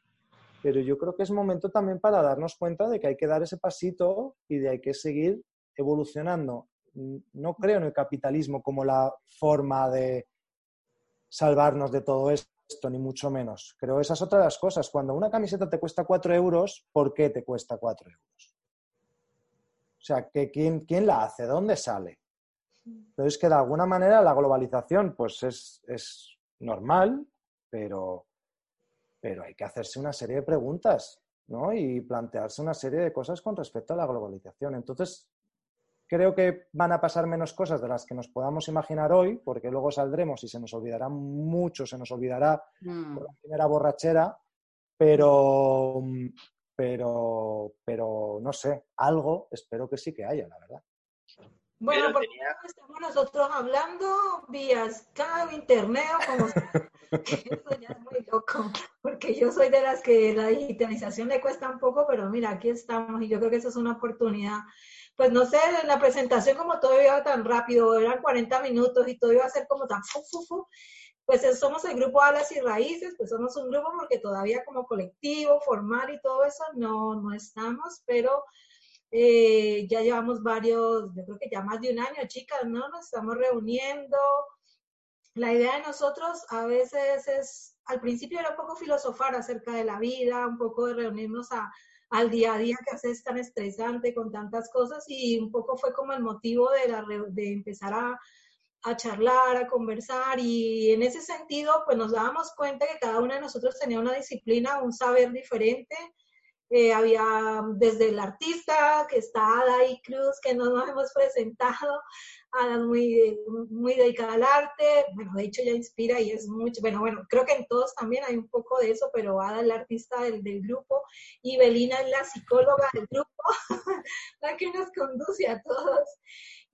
Speaker 2: Pero yo creo que es momento también para darnos cuenta de que hay que dar ese pasito y de hay que seguir evolucionando. No creo en el capitalismo como la forma de salvarnos de todo esto ni mucho menos. Creo esa es otra de las cosas. Cuando una camiseta te cuesta cuatro euros, ¿por qué te cuesta cuatro euros? O sea, que ¿quién, ¿quién la hace? ¿De dónde sale? Entonces, que de alguna manera la globalización pues es, es normal, pero, pero hay que hacerse una serie de preguntas ¿no? y plantearse una serie de cosas con respecto a la globalización. Entonces, Creo que van a pasar menos cosas de las que nos podamos imaginar hoy, porque luego saldremos y se nos olvidará mucho, se nos olvidará mm. por la primera borrachera, pero, pero, pero no sé, algo espero que sí que haya, la verdad.
Speaker 3: Bueno, porque estamos nosotros hablando vía Skype, internet, como [LAUGHS] [LAUGHS] eso ya es muy loco, porque yo soy de las que la digitalización le cuesta un poco, pero mira, aquí estamos y yo creo que eso es una oportunidad pues no sé, la presentación como todo iba tan rápido, eran 40 minutos y todo iba a ser como tan fu, fu, fu. Pues somos el grupo Alas y Raíces, pues somos un grupo porque todavía como colectivo, formal y todo eso no, no estamos, pero eh, ya llevamos varios, yo creo que ya más de un año, chicas, ¿no? Nos estamos reuniendo. La idea de nosotros a veces es, al principio era un poco filosofar acerca de la vida, un poco de reunirnos a, al día a día que haces tan estresante con tantas cosas y un poco fue como el motivo de, la, de empezar a, a charlar, a conversar y en ese sentido pues nos dábamos cuenta que cada uno de nosotros tenía una disciplina, un saber diferente. Eh, había desde el artista, que está Ada y Cruz, que no nos hemos presentado, Muy, muy dedicada al arte, bueno, de hecho ya inspira y es mucho, bueno, bueno, creo que en todos también hay un poco de eso, pero Ada es la artista del, del grupo y Belina es la psicóloga del grupo, [LAUGHS] la que nos conduce a todos.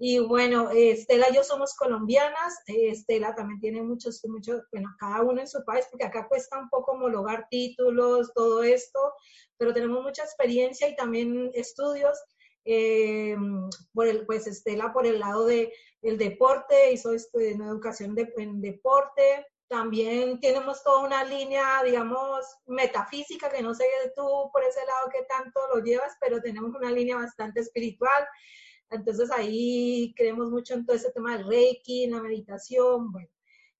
Speaker 3: Y bueno, Estela y yo somos colombianas, Estela también tiene muchos, muchos, bueno, cada uno en su país, porque acá cuesta un poco homologar títulos, todo esto, pero tenemos mucha experiencia y también estudios eh, por el, pues Estela por el lado de el deporte, hizo en educación de, en deporte, también tenemos toda una línea, digamos, metafísica, que no sé tú por ese lado qué tanto lo llevas, pero tenemos una línea bastante espiritual. Entonces ahí creemos mucho en todo ese tema del Reiki, la meditación, bueno.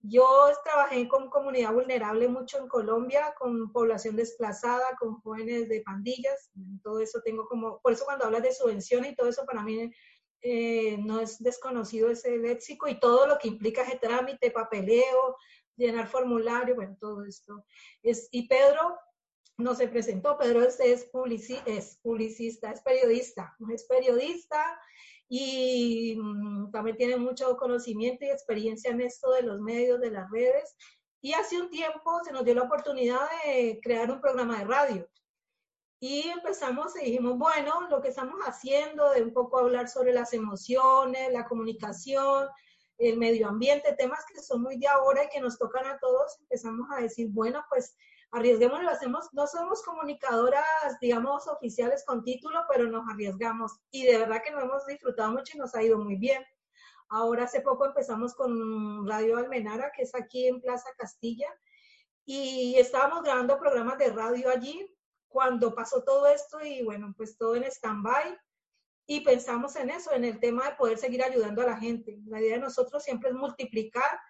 Speaker 3: Yo trabajé con comunidad vulnerable mucho en Colombia, con población desplazada, con jóvenes de pandillas, todo eso tengo como, por eso cuando hablas de subvenciones y todo eso para mí eh, no es desconocido ese léxico y todo lo que implica ese trámite, papeleo, llenar formulario, bueno, todo esto. Es, y Pedro no se presentó, Pedro es, es, publicista, es periodista, es periodista y mm, también tiene mucho conocimiento y experiencia en esto de los medios, de las redes. Y hace un tiempo se nos dio la oportunidad de crear un programa de radio. Y empezamos y dijimos, bueno, lo que estamos haciendo, de un poco hablar sobre las emociones, la comunicación, el medio ambiente, temas que son muy de ahora y que nos tocan a todos, empezamos a decir, bueno, pues arriesguemos, lo hacemos, no somos comunicadoras, digamos, oficiales con título, pero nos arriesgamos y de verdad que lo hemos disfrutado mucho y nos ha ido muy bien. Ahora hace poco empezamos con Radio Almenara, que es aquí en Plaza Castilla, y estábamos grabando programas de radio allí cuando pasó todo esto y bueno, pues todo en stand-by y pensamos en eso, en el tema de poder seguir ayudando a la gente. La idea de nosotros siempre es multiplicar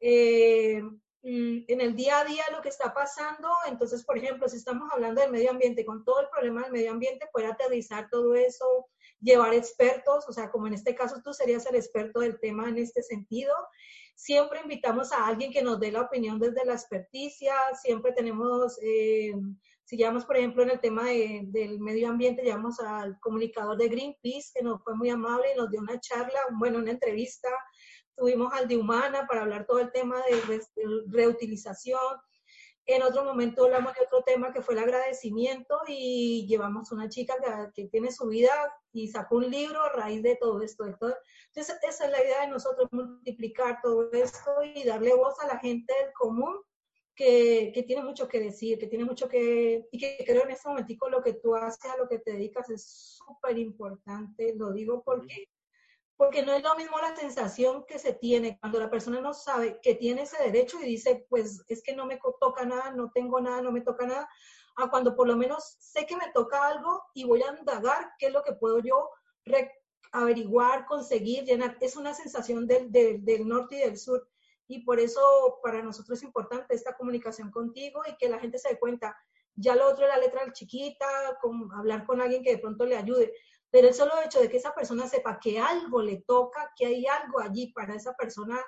Speaker 3: eh, en el día a día lo que está pasando. Entonces, por ejemplo, si estamos hablando del medio ambiente, con todo el problema del medio ambiente, poder aterrizar todo eso, llevar expertos, o sea, como en este caso tú serías el experto del tema en este sentido. Siempre invitamos a alguien que nos dé la opinión desde la experticia, siempre tenemos, eh, si llevamos, por ejemplo, en el tema del medio ambiente, llevamos al comunicador de Greenpeace, que nos fue muy amable y nos dio una charla, bueno, una entrevista tuvimos al de Humana para hablar todo el tema de, reutilización. En otro momento hablamos de otro tema que fue el agradecimiento y llevamos una chica que, tiene su vida y sacó un libro a raíz de todo esto. Entonces, esa es la idea de nosotros, multiplicar todo esto y darle voz a la gente del común que, que, tiene mucho que decir, que tiene mucho que, y que creo en este momentico lo que tú haces, a lo que te dedicas es súper importante, lo digo porque porque no es lo mismo la sensación que se tiene cuando la persona no sabe que tiene ese derecho y dice, pues es que no me toca nada, no tengo nada, no me toca nada, a cuando por lo menos sé que me toca algo y voy a indagar qué es lo que puedo yo averiguar, conseguir, llenar. Es una sensación del, del, norte y del sur. Y por eso para nosotros es importante esta comunicación contigo y que la gente se dé cuenta. Ya lo otro es la letra chiquita, con, hablar con alguien que de pronto le ayude pero el solo hecho de que esa persona sepa que algo le toca, que hay algo allí para esa persona,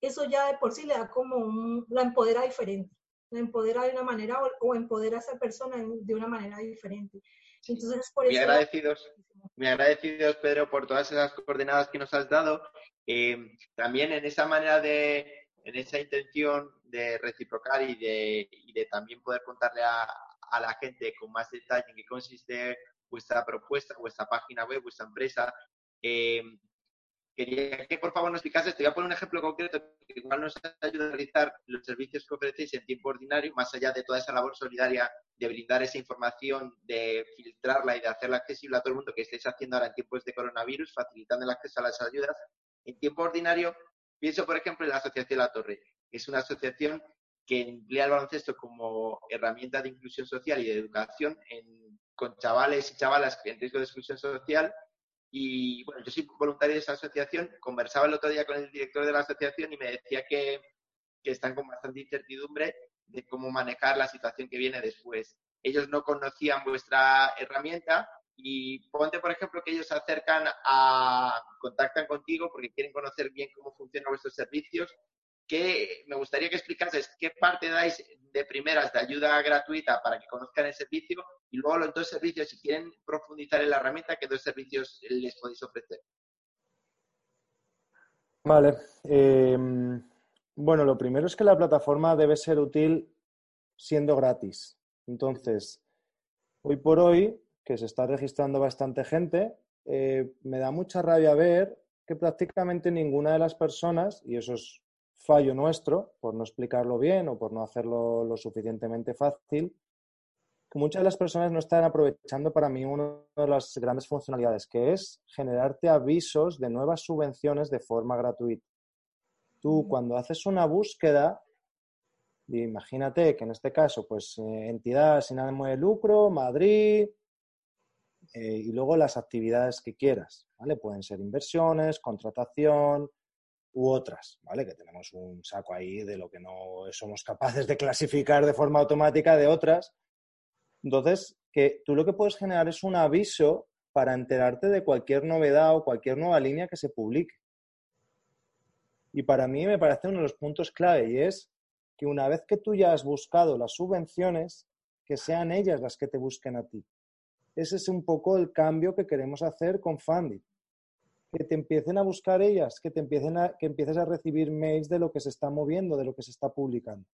Speaker 3: eso ya de por sí le da como un, la empodera diferente, la empodera de una manera o, empodera a esa persona de una manera diferente. Entonces, por
Speaker 1: muy agradecidos, muy agradecidos, Pedro, por todas esas coordenadas que nos has dado. Eh, también en esa manera de, en esa intención de reciprocar y de, y de también poder contarle a, a la gente con más detalle en qué consiste vuestra propuesta, vuestra página web, vuestra empresa. Eh, quería que por favor nos explicases, te voy a poner un ejemplo concreto que igual nos ayuda a realizar los servicios que ofrecéis en tiempo ordinario, más allá de toda esa labor solidaria de brindar esa información, de filtrarla y de hacerla accesible a todo el mundo que estéis haciendo ahora en tiempos de coronavirus, facilitando el acceso a las ayudas. En tiempo ordinario, pienso, por ejemplo, en la Asociación La Torre, que es una asociación que emplea el baloncesto como herramienta de inclusión social y de educación en con chavales y chavalas en riesgo de exclusión social. Y bueno, yo soy voluntario de esa asociación. Conversaba el otro día con el director de la asociación y me decía que, que están con bastante incertidumbre de cómo manejar la situación que viene después. Ellos no conocían vuestra herramienta y ponte, por ejemplo, que ellos se acercan a, contactan contigo porque quieren conocer bien cómo funcionan vuestros servicios que me gustaría que explicases qué parte dais de primeras de ayuda gratuita para que conozcan el servicio y luego los dos servicios, si quieren profundizar en la herramienta, qué dos servicios les podéis ofrecer.
Speaker 2: Vale. Em, bueno, lo primero es que la plataforma debe ser útil siendo gratis. Entonces, hoy por hoy, que se está registrando bastante gente, eh, me da mucha rabia ver que prácticamente ninguna de las personas, y eso es fallo nuestro por no explicarlo bien o por no hacerlo lo suficientemente fácil, que muchas de las personas no están aprovechando para mí una de las grandes funcionalidades, que es generarte avisos de nuevas subvenciones de forma gratuita. Tú cuando haces una búsqueda, imagínate que en este caso, pues eh, entidad sin ánimo de lucro, Madrid, eh, y luego las actividades que quieras, ¿vale? Pueden ser inversiones, contratación, u otras, ¿vale? Que tenemos un saco ahí de lo que no somos capaces de clasificar de forma automática de otras. Entonces, que tú lo que puedes generar es un aviso para enterarte de cualquier novedad o cualquier nueva línea que se publique. Y para mí me parece uno de los puntos clave y es que una vez que tú ya has buscado las subvenciones, que sean ellas las que te busquen a ti. Ese es un poco el cambio que queremos hacer con Fundit. Que te empiecen a buscar ellas, que te empiecen a, que empieces a recibir mails de lo que se está moviendo, de lo que se está publicando.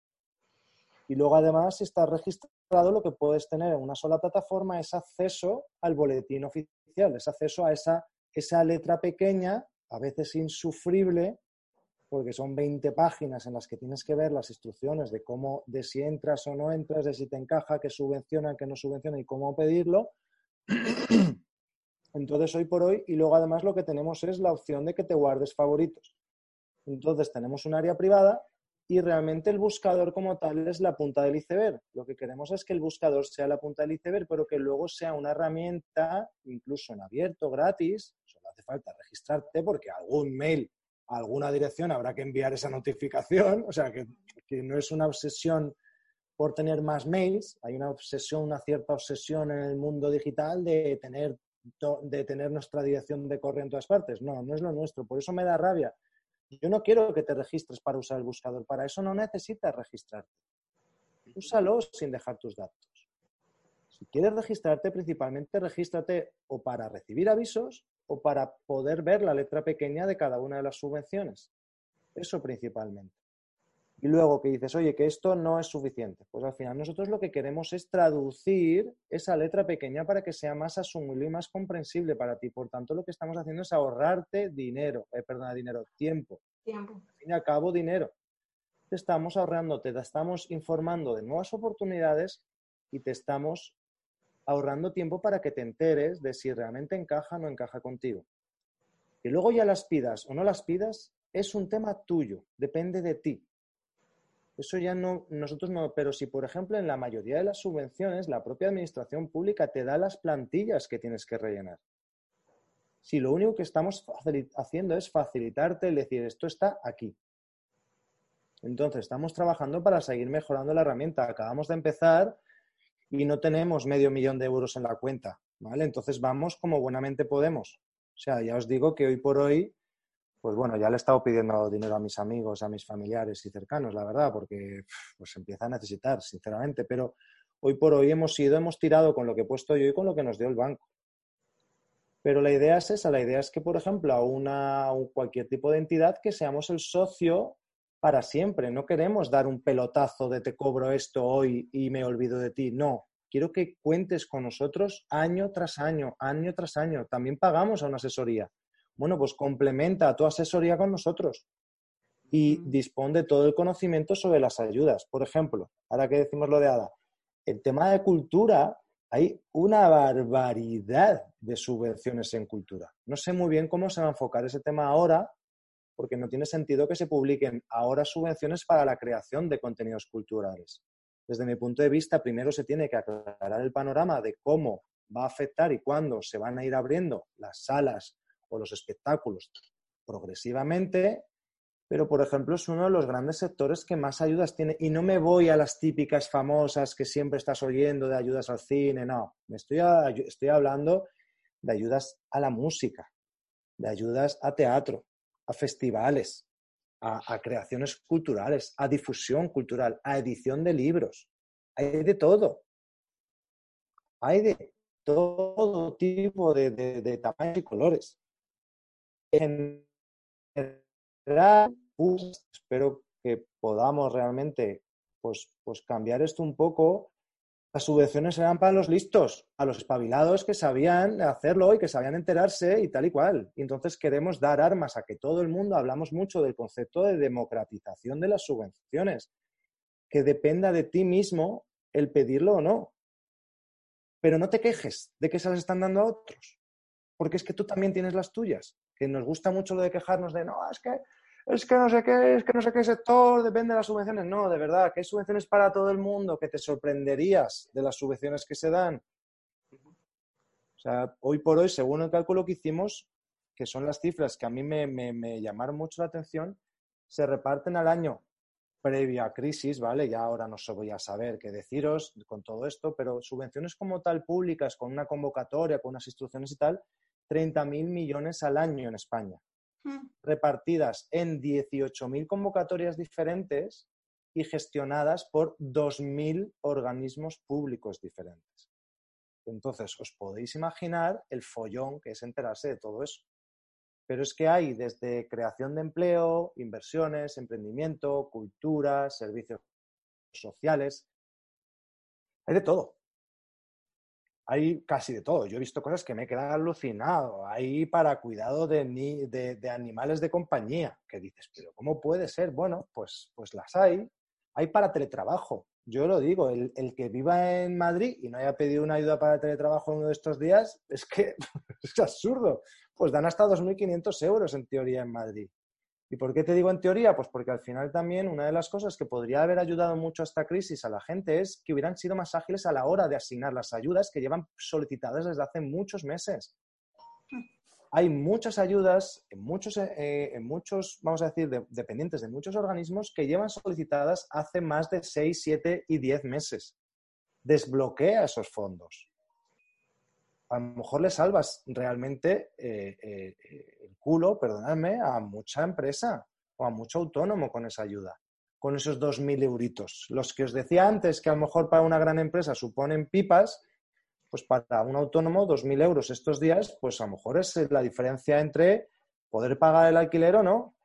Speaker 2: Y luego además, si estás registrado, lo que puedes tener en una sola plataforma es acceso al boletín oficial, es acceso a esa, esa letra pequeña, a veces insufrible, porque son 20 páginas en las que tienes que ver las instrucciones de cómo, de si entras o no entras, de si te encaja, qué subvenciona, qué no subvenciona y cómo pedirlo. Entonces, hoy por hoy, y luego además lo que tenemos es la opción de que te guardes favoritos. Entonces, tenemos un área privada y realmente el buscador como tal es la punta del iceberg. Lo que queremos es que el buscador sea la punta del iceberg, pero que luego sea una herramienta, incluso en abierto, gratis. Solo hace falta registrarte porque algún mail, alguna dirección habrá que enviar esa notificación. O sea, que, que no es una obsesión por tener más mails. Hay una obsesión, una cierta obsesión en el mundo digital de tener, de tener nuestra dirección de correo en todas partes. No, no es lo nuestro. Por eso me da rabia yo no quiero que te registres para usar el buscador, para eso no necesitas registrarte. Úsalo sin dejar tus datos. Si quieres registrarte, principalmente regístrate o para recibir avisos o para poder ver la letra pequeña de cada una de las subvenciones. Eso principalmente y luego que dices, oye, que esto no es suficiente. Pues al final nosotros lo que queremos es traducir esa letra pequeña para que sea más asumible y más comprensible para ti. Por tanto, lo que estamos haciendo es ahorrarte dinero, eh, perdona, dinero, tiempo.
Speaker 3: Tiempo.
Speaker 2: Al fin y al cabo, dinero. Te estamos ahorrando, te estamos informando de nuevas oportunidades y te estamos ahorrando tiempo para que te enteres de si realmente encaja o no encaja contigo. Que luego ya las pidas o no las pidas es un tema tuyo, depende de ti. Eso ya no, nosotros no, pero si por ejemplo en la mayoría de las subvenciones la propia administración pública te da las plantillas que tienes que rellenar. Si lo único que estamos haciendo es facilitarte el decir esto está aquí. Entonces estamos trabajando para seguir mejorando la herramienta. Acabamos de empezar y no tenemos medio millón de euros en la cuenta, ¿vale? Entonces vamos como buenamente podemos. O sea, ya os digo que hoy por hoy pues bueno, ya le he estado pidiendo dinero a mis amigos, a mis familiares y cercanos, la verdad, porque pues empieza a necesitar, sinceramente. Pero hoy por hoy hemos ido, hemos tirado con lo que he puesto yo y con lo que nos dio el banco. Pero la idea es esa, la idea es que, por ejemplo, a una cualquier tipo de entidad que seamos el socio para siempre. No queremos dar un pelotazo de te cobro esto hoy y me olvido de ti. No, quiero que cuentes con nosotros año tras año, año tras año. También pagamos a una asesoría. Bueno, pues complementa tu asesoría con nosotros y dispone de todo el conocimiento sobre las ayudas. Por ejemplo, ahora que decimos lo de ADA, el tema de cultura, hay una barbaridad de subvenciones en cultura. No sé muy bien cómo se va a enfocar ese tema ahora, porque no tiene sentido que se publiquen ahora subvenciones para la creación de contenidos culturales. Desde mi punto de vista, primero se tiene que aclarar el panorama de cómo va a afectar y cuándo se van a ir abriendo las salas o los espectáculos progresivamente, pero por ejemplo es uno de los grandes sectores que más ayudas tiene. Y no me voy a las típicas famosas que siempre estás oyendo de ayudas al cine, no, me estoy, estoy hablando de ayudas a la música, de ayudas a teatro, a festivales, a, creaciones culturales, a difusión cultural, a edición de libros. Hay de todo. Hay de todo tipo de, de tamaños y colores general, pues, espero que podamos realmente pues, pues cambiar esto un poco. Las subvenciones eran para los listos, a los espabilados que sabían hacerlo y que sabían enterarse y tal y cual. Y entonces queremos dar armas a que todo el mundo, hablamos mucho del concepto de democratización de las subvenciones, que dependa de ti mismo el pedirlo o no. Pero no te quejes de que se las están dando a otros, porque es que tú también tienes las tuyas que nos gusta mucho lo de quejarnos de, no, es que, es que no sé qué, es que no sé qué sector, depende de las subvenciones. No, de verdad, que hay subvenciones para todo el mundo, que te sorprenderías de las subvenciones que se dan. O sea, hoy por hoy, según el cálculo que hicimos, que son las cifras que a mí me, me llamaron mucho la atención, se reparten al año previo a crisis, ¿vale? Ya ahora no voy a saber qué deciros con todo esto, pero subvenciones como tal públicas, con una convocatoria, con unas instrucciones y tal, 30.000 millones al año en España, hmm. repartidas en 18.000 convocatorias diferentes y gestionadas por 2.000 organismos públicos diferentes. Entonces, os podéis imaginar el follón que es enterarse de todo eso. Pero es que hay desde creación de empleo, inversiones, emprendimiento, cultura, servicios sociales. Hay de todo. Hay casi de todo. Yo he visto cosas que me quedan alucinado. Hay para cuidado de, de, animales de compañía. Que dices, pero ¿cómo puede ser? Bueno, pues, pues las hay. Hay para teletrabajo. Yo lo digo, el, el, que viva en Madrid y no haya pedido una ayuda para teletrabajo uno de estos días, [LAUGHS] es que [LAUGHS] es absurdo pues dan hasta 2.500 euros en teoría en Madrid. ¿Y por qué te digo en teoría? Pues porque al final también una de las cosas que podría haber ayudado mucho a esta crisis a la gente es que hubieran sido más ágiles a la hora de asignar las ayudas que llevan solicitadas desde hace muchos meses. Hay muchas ayudas en muchos, eh, en muchos vamos a decir, dependientes de muchos organismos que llevan solicitadas hace más de 6, 7 y 10 meses. Desbloquea esos fondos a lo mejor le salvas realmente eh, eh, culo, a mucha empresa o a mucho autónomo con esa ayuda, con esos 2.000 euritos. Los que os decía antes que a lo mejor para una gran empresa suponen pipas, pues para un autónomo 2.000 euros estos días, pues a lo mejor es la diferencia entre poder pagar el alquiler o no.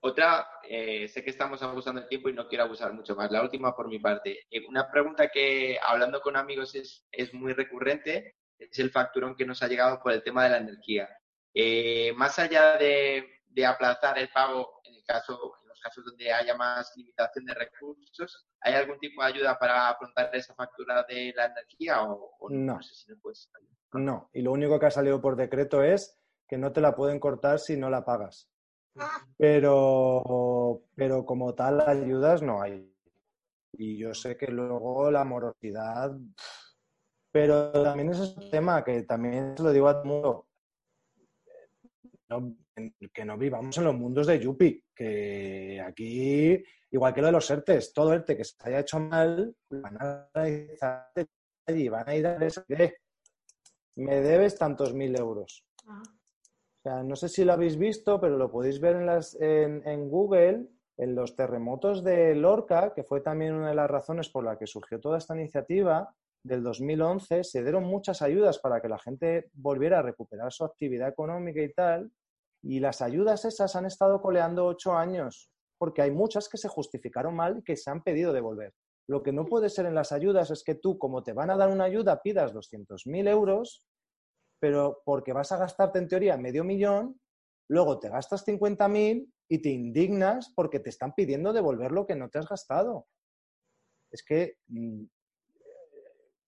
Speaker 1: Otra, eh, sé que estamos abusando del tiempo y no quiero abusar mucho más. La última por mi parte. Eh, una pregunta que hablando con amigos es, es, muy recurrente, es el facturón que nos ha llegado por el tema de la energía. Eh, más allá de, de, aplazar el pago, en, el caso, en los casos donde haya más limitación de recursos, ¿hay algún tipo de ayuda para afrontar esa factura de la energía o,
Speaker 2: no? No, sé si no, y lo único que ha salido por decreto es que no te la pueden cortar si no la pagas. Pero, pero como tal, ayudas no hay. Y yo sé que luego la morosidad. Pero también es un tema que también se lo digo a todo el mundo. que no vivamos en los mundos de Yupi, que aquí, igual que lo de los ERTES, todo ERTE que se haya hecho mal, van a y van a ir a decir, me debes tantos mil euros. Ah no sé si lo habéis visto, pero lo podéis ver en, las, en, Google, en los terremotos de Lorca, que fue también una de las razones por la que surgió toda esta iniciativa del 2011, se dieron muchas ayudas para que la gente volviera a recuperar su actividad económica y tal, y las ayudas esas han estado coleando ocho años, porque hay muchas que se justificaron mal y que se han pedido devolver. Lo que no puede ser en las ayudas es que tú, como te van a dar una ayuda, pidas 200.000 euros pero porque vas a gastarte en teoría medio millón, luego te gastas 50.000 y te indignas porque te están pidiendo devolver lo que no te has gastado. Es que mm,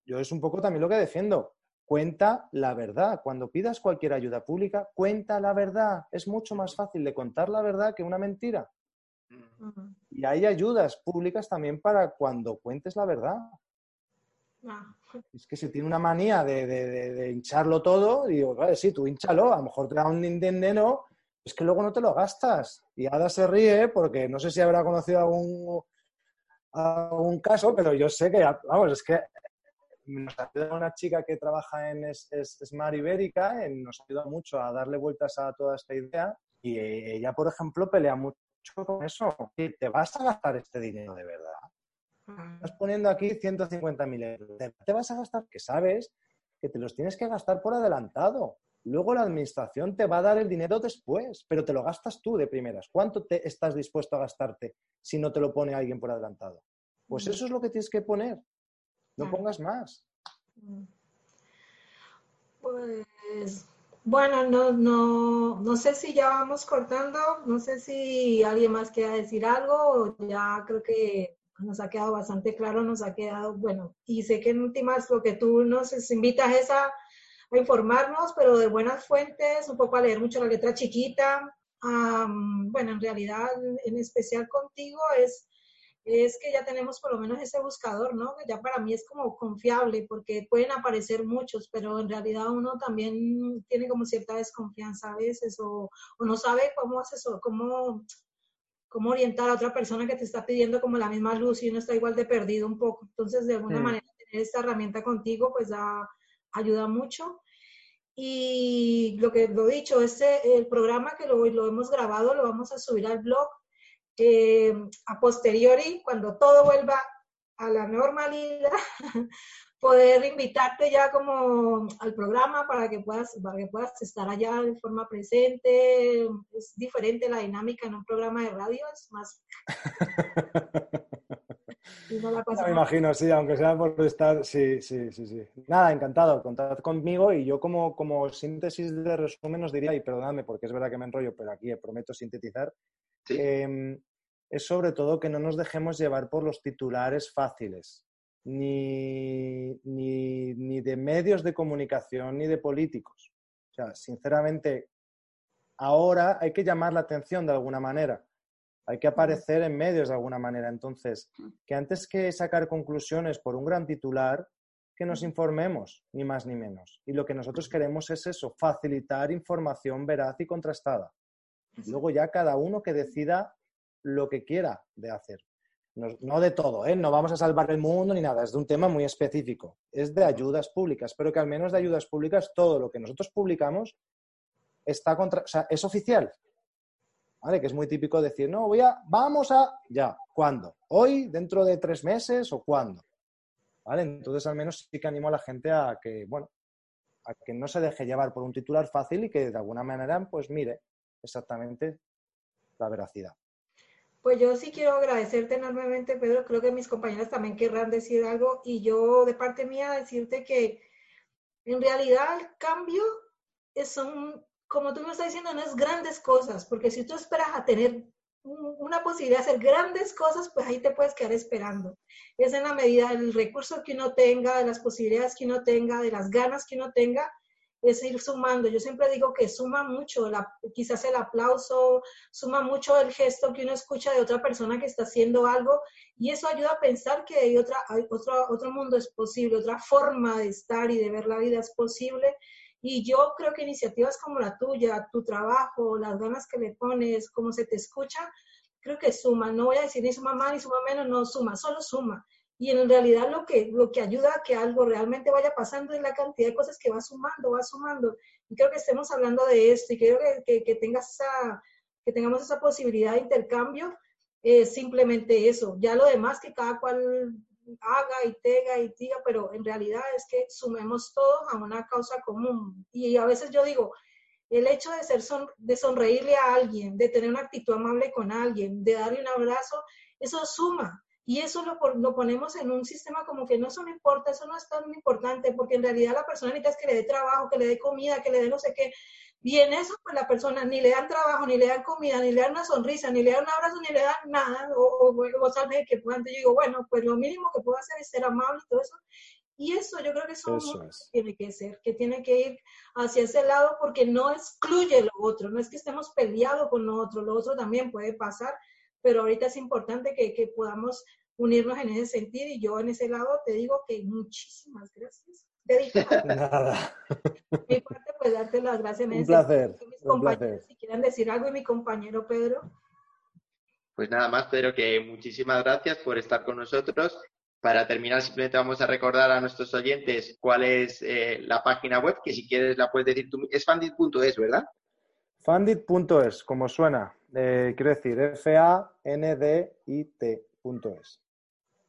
Speaker 2: yo es un poco también lo que defiendo. Cuenta la verdad. Cuando pidas cualquier ayuda pública, cuenta la verdad. Es mucho más fácil de contar la verdad que una mentira. Y hay ayudas públicas también para cuando cuentes la verdad. Ah. Es que se tiene una manía de, hincharlo todo y digo, vale, sí, tú hinchalo, a lo mejor te da un Nintendo, es que luego no te lo gastas. Y Ada se ríe porque no sé si habrá conocido algún, algún caso, pero yo sé que, vamos, es que nos ayuda una chica que trabaja en Smart Ibérica, nos ayuda mucho a darle vueltas a toda esta idea y ella, por ejemplo, pelea mucho con eso. ¿Te vas a gastar este dinero de verdad? Estás poniendo aquí 150.000 euros. Te vas a gastar, que sabes que te los tienes que gastar por adelantado. Luego la administración te va a dar el dinero después, pero te lo gastas tú de primeras. ¿Cuánto te estás dispuesto a gastarte si no te lo pone alguien por adelantado? Pues eso es lo que tienes que poner. No pongas más.
Speaker 3: Pues bueno, no, no, no sé si ya vamos cortando, no sé si alguien más quiera decir algo, ya creo que nos ha quedado bastante claro, nos ha quedado, bueno, y sé que en últimas lo que tú nos invitas es a, informarnos, pero de buenas fuentes, un poco a leer mucho la letra chiquita. bueno, en realidad, en especial contigo, es es que ya tenemos por lo menos ese buscador, ¿no? Que ya para mí es como confiable porque pueden aparecer muchos, pero en realidad uno también tiene como cierta desconfianza a veces o, o no sabe cómo asesor, cómo, cómo orientar a otra persona que te está pidiendo como la misma luz y uno está igual de perdido un poco. Entonces, de alguna manera, tener esta herramienta contigo, pues da, ayuda mucho. Y lo que lo dicho, este, el programa que lo, lo hemos grabado lo vamos a subir al blog eh, a posteriori, cuando todo vuelva a la normalidad, [LAUGHS] poder invitarte ya como al programa para que puedas, para que puedas estar allá de forma presente. Es diferente la dinámica en un programa de radio, es más... [LAUGHS]
Speaker 2: no me imagino, sí, aunque sea por estar, sí, sí, sí, sí. Nada, encantado, contad conmigo y yo como, como síntesis de resumen os diría, y perdonadme porque es verdad que me enrollo, pero aquí prometo sintetizar, Em, es sobre todo que no nos dejemos llevar por los titulares fáciles, ni, ni, de medios de comunicación, ni de políticos. O sea, sinceramente, ahora hay que llamar la atención de alguna manera. Hay que aparecer en medios de alguna manera. Entonces, que antes que sacar conclusiones por un gran titular, que nos informemos, ni más ni menos. Y lo que nosotros queremos es eso, facilitar información veraz y contrastada. Luego ya cada uno que decida lo que quiera de hacer. No, de todo, ¿eh? no vamos a salvar el mundo ni nada, es de un tema muy específico. Es de ayudas públicas, pero que al menos de ayudas públicas todo lo que nosotros publicamos está contra, o sea, es oficial. ¿Vale? Que es muy típico decir, no, voy a, vamos a, ya, ¿cuándo? ¿Hoy? ¿Dentro de tres meses o cuándo? ¿Vale? Entonces al menos sí que animo a la gente a que, bueno, a que no se deje llevar por un titular fácil y que de alguna manera, pues mire, exactamente la veracidad.
Speaker 3: Pues yo sí quiero agradecerte enormemente, Pedro. Creo que mis compañeras también querrán decir algo y yo de parte mía decirte que en realidad el cambio son, como tú me estás diciendo, no es grandes cosas, porque si tú esperas a tener una posibilidad de hacer grandes cosas, pues ahí te puedes quedar esperando. Es en la medida del recurso que uno tenga, de las posibilidades que uno tenga, de las ganas que uno tenga, es ir sumando. Yo siempre digo que suma mucho, quizás el aplauso, suma mucho el gesto que uno escucha de otra persona que está haciendo algo y eso ayuda a pensar que hay, otra, otro, otro mundo es posible, otra forma de estar y de ver la vida es posible. Y yo creo que iniciativas como la tuya, tu trabajo, las ganas que le pones, cómo se te escucha, creo que suma. No voy a decir ni suma más ni suma menos, no suma, solo suma. Y en realidad lo que, lo que ayuda a que algo realmente vaya pasando es la cantidad de cosas que va sumando, va sumando. Y creo que estemos hablando de esto y creo que, que, tengas que tengamos esa posibilidad de intercambio, es simplemente eso. Ya lo demás que cada cual haga y tenga y diga, pero en realidad es que sumemos todos a una causa común. Y a veces yo digo, el hecho de, ser de sonreírle a alguien, de tener una actitud amable con alguien, de darle un abrazo, eso suma. Y eso lo, lo, ponemos en un sistema como que no eso no importa, eso no es tan importante, porque en realidad la persona necesita que le dé trabajo, que le dé comida, que le dé no sé qué. Y en eso, pues la persona ni le dan trabajo, ni le dan comida, ni le dan una sonrisa, ni le dan un abrazo, ni le dan nada. O, o, o sabes que antes yo digo, bueno, pues lo mínimo que puedo hacer es ser amable y todo eso. Y eso yo creo que eso, tiene que ser, que tiene que ir hacia ese lado porque no excluye lo otro, no es que estemos peleados con lo otro, lo otro también puede pasar, pero ahorita es importante que, que podamos unirnos en ese sentido y yo en ese lado te digo que muchísimas gracias. [LAUGHS] Nada. [LAUGHS] Mi parte, pues darte las gracias.
Speaker 2: un placer. un placer.
Speaker 3: Si quieren decir algo, y mi compañero Pedro.
Speaker 1: Pues nada más, Pedro, que muchísimas gracias por estar con nosotros. Para terminar, simplemente vamos a recordar a nuestros oyentes cuál es eh, la página web, que si quieres la puedes decir tú. Es fandit.es, ¿verdad?
Speaker 2: Fandit.es, como suena. Eh, quiero decir, F-A-N-D-I-T.es.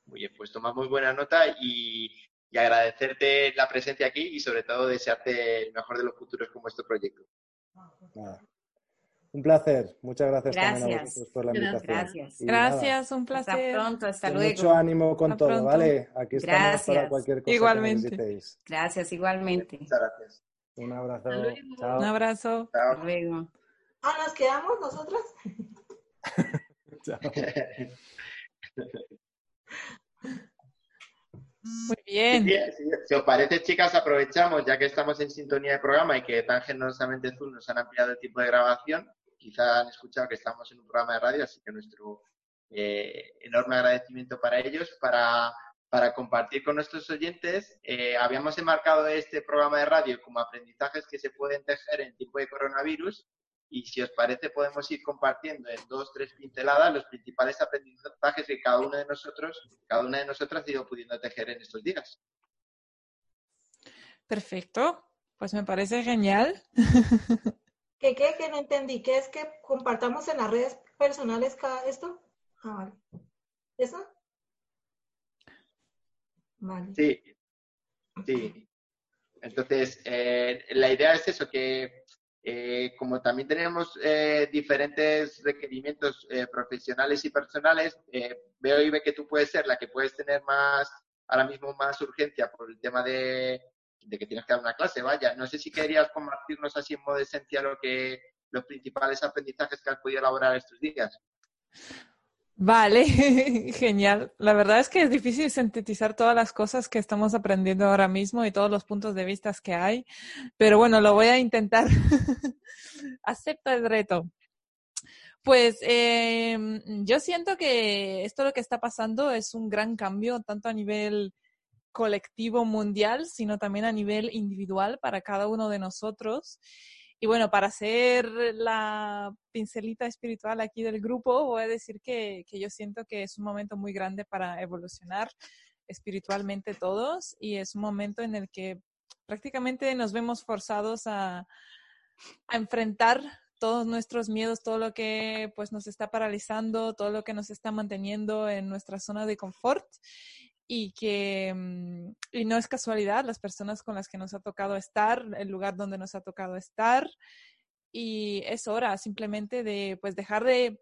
Speaker 1: Muy bien, pues tomamos buena nota y, agradecerte la presencia aquí y sobre todo desearte el mejor de los futuros como este proyecto.
Speaker 2: Un placer. Muchas gracias, también a vosotros por la invitación.
Speaker 6: Gracias. gracias, un placer.
Speaker 5: Hasta pronto, hasta luego.
Speaker 2: Mucho ánimo con todo, ¿vale? Aquí estamos para cualquier cosa
Speaker 6: igualmente.
Speaker 2: que necesitéis.
Speaker 5: Gracias, igualmente.
Speaker 1: Muchas gracias.
Speaker 2: Un abrazo.
Speaker 6: Chao. Un abrazo.
Speaker 5: Hasta luego.
Speaker 3: Ah, ¿nos quedamos nosotras? [LAUGHS]
Speaker 6: Muy bien.
Speaker 1: Si, os parece, chicas, aprovechamos, ya que estamos en sintonía de programa y que tan generosamente Zoom nos han ampliado el tiempo de grabación, quizá han escuchado que estamos en un programa de radio, así que nuestro eh, enorme agradecimiento para ellos, para, para compartir con nuestros oyentes. Eh, habíamos enmarcado este programa de radio como aprendizajes que se pueden tejer en tiempo de coronavirus y si os parece podemos ir compartiendo en dos, tres pinceladas los principales aprendizajes que cada uno de nosotros, cada una de nosotras ha ido pudiendo tejer en estos días.
Speaker 6: Perfecto, pues me parece genial. [LAUGHS]
Speaker 3: ¿Qué, qué, qué no entendí? ¿Qué es que compartamos en las redes personales cada esto? Ah, vale. ¿Eso? Vale.
Speaker 1: Sí, sí. Entonces, eh, la idea es eso, que eh, como también tenemos eh, diferentes requerimientos eh, profesionales y personales, veo y ve que tú puedes ser la que puedes tener más, ahora mismo más urgencia por el tema de, que tienes que dar una clase, vaya. No sé si querías compartirnos así en modo esencial lo que, los principales aprendizajes que has podido elaborar estos días.
Speaker 6: Vale, [LAUGHS] genial. La verdad es que es difícil sintetizar todas las cosas que estamos aprendiendo ahora mismo y todos los puntos de vista que hay, pero bueno, lo voy a intentar. [LAUGHS] Acepto el reto. Pues eh, yo siento que esto lo que está pasando es un gran cambio, tanto a nivel colectivo mundial, sino también a nivel individual para cada uno de nosotros. Y bueno, para ser la pincelita espiritual aquí del grupo, voy a decir que, que yo siento que es un momento muy grande para evolucionar espiritualmente todos y es un momento en el que prácticamente nos vemos forzados a, a enfrentar todos nuestros miedos, todo lo que pues nos está paralizando, todo lo que nos está manteniendo en nuestra zona de confort y que mm, y no es casualidad las personas con las que nos ha tocado estar, el lugar donde nos ha tocado estar y es hora simplemente de pues dejar de,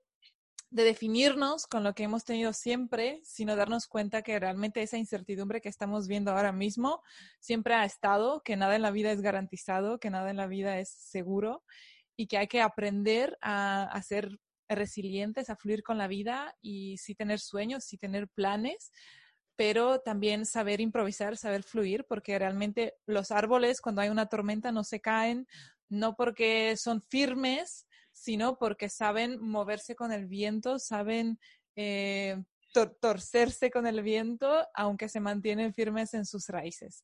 Speaker 6: de definirnos con lo que hemos tenido siempre, sino darnos cuenta que realmente esa incertidumbre que estamos viendo ahora mismo siempre ha estado, que nada en la vida es garantizado, que nada en la vida es seguro y que hay que aprender a, a ser resilientes, a fluir con la vida y sí tener sueños, sí tener planes, pero también saber improvisar, saber fluir, porque realmente los árboles cuando hay una tormenta no se caen, no porque son firmes, sino porque saben moverse con el viento, saben eh, torcerse con el viento, aunque se mantienen firmes en sus raíces,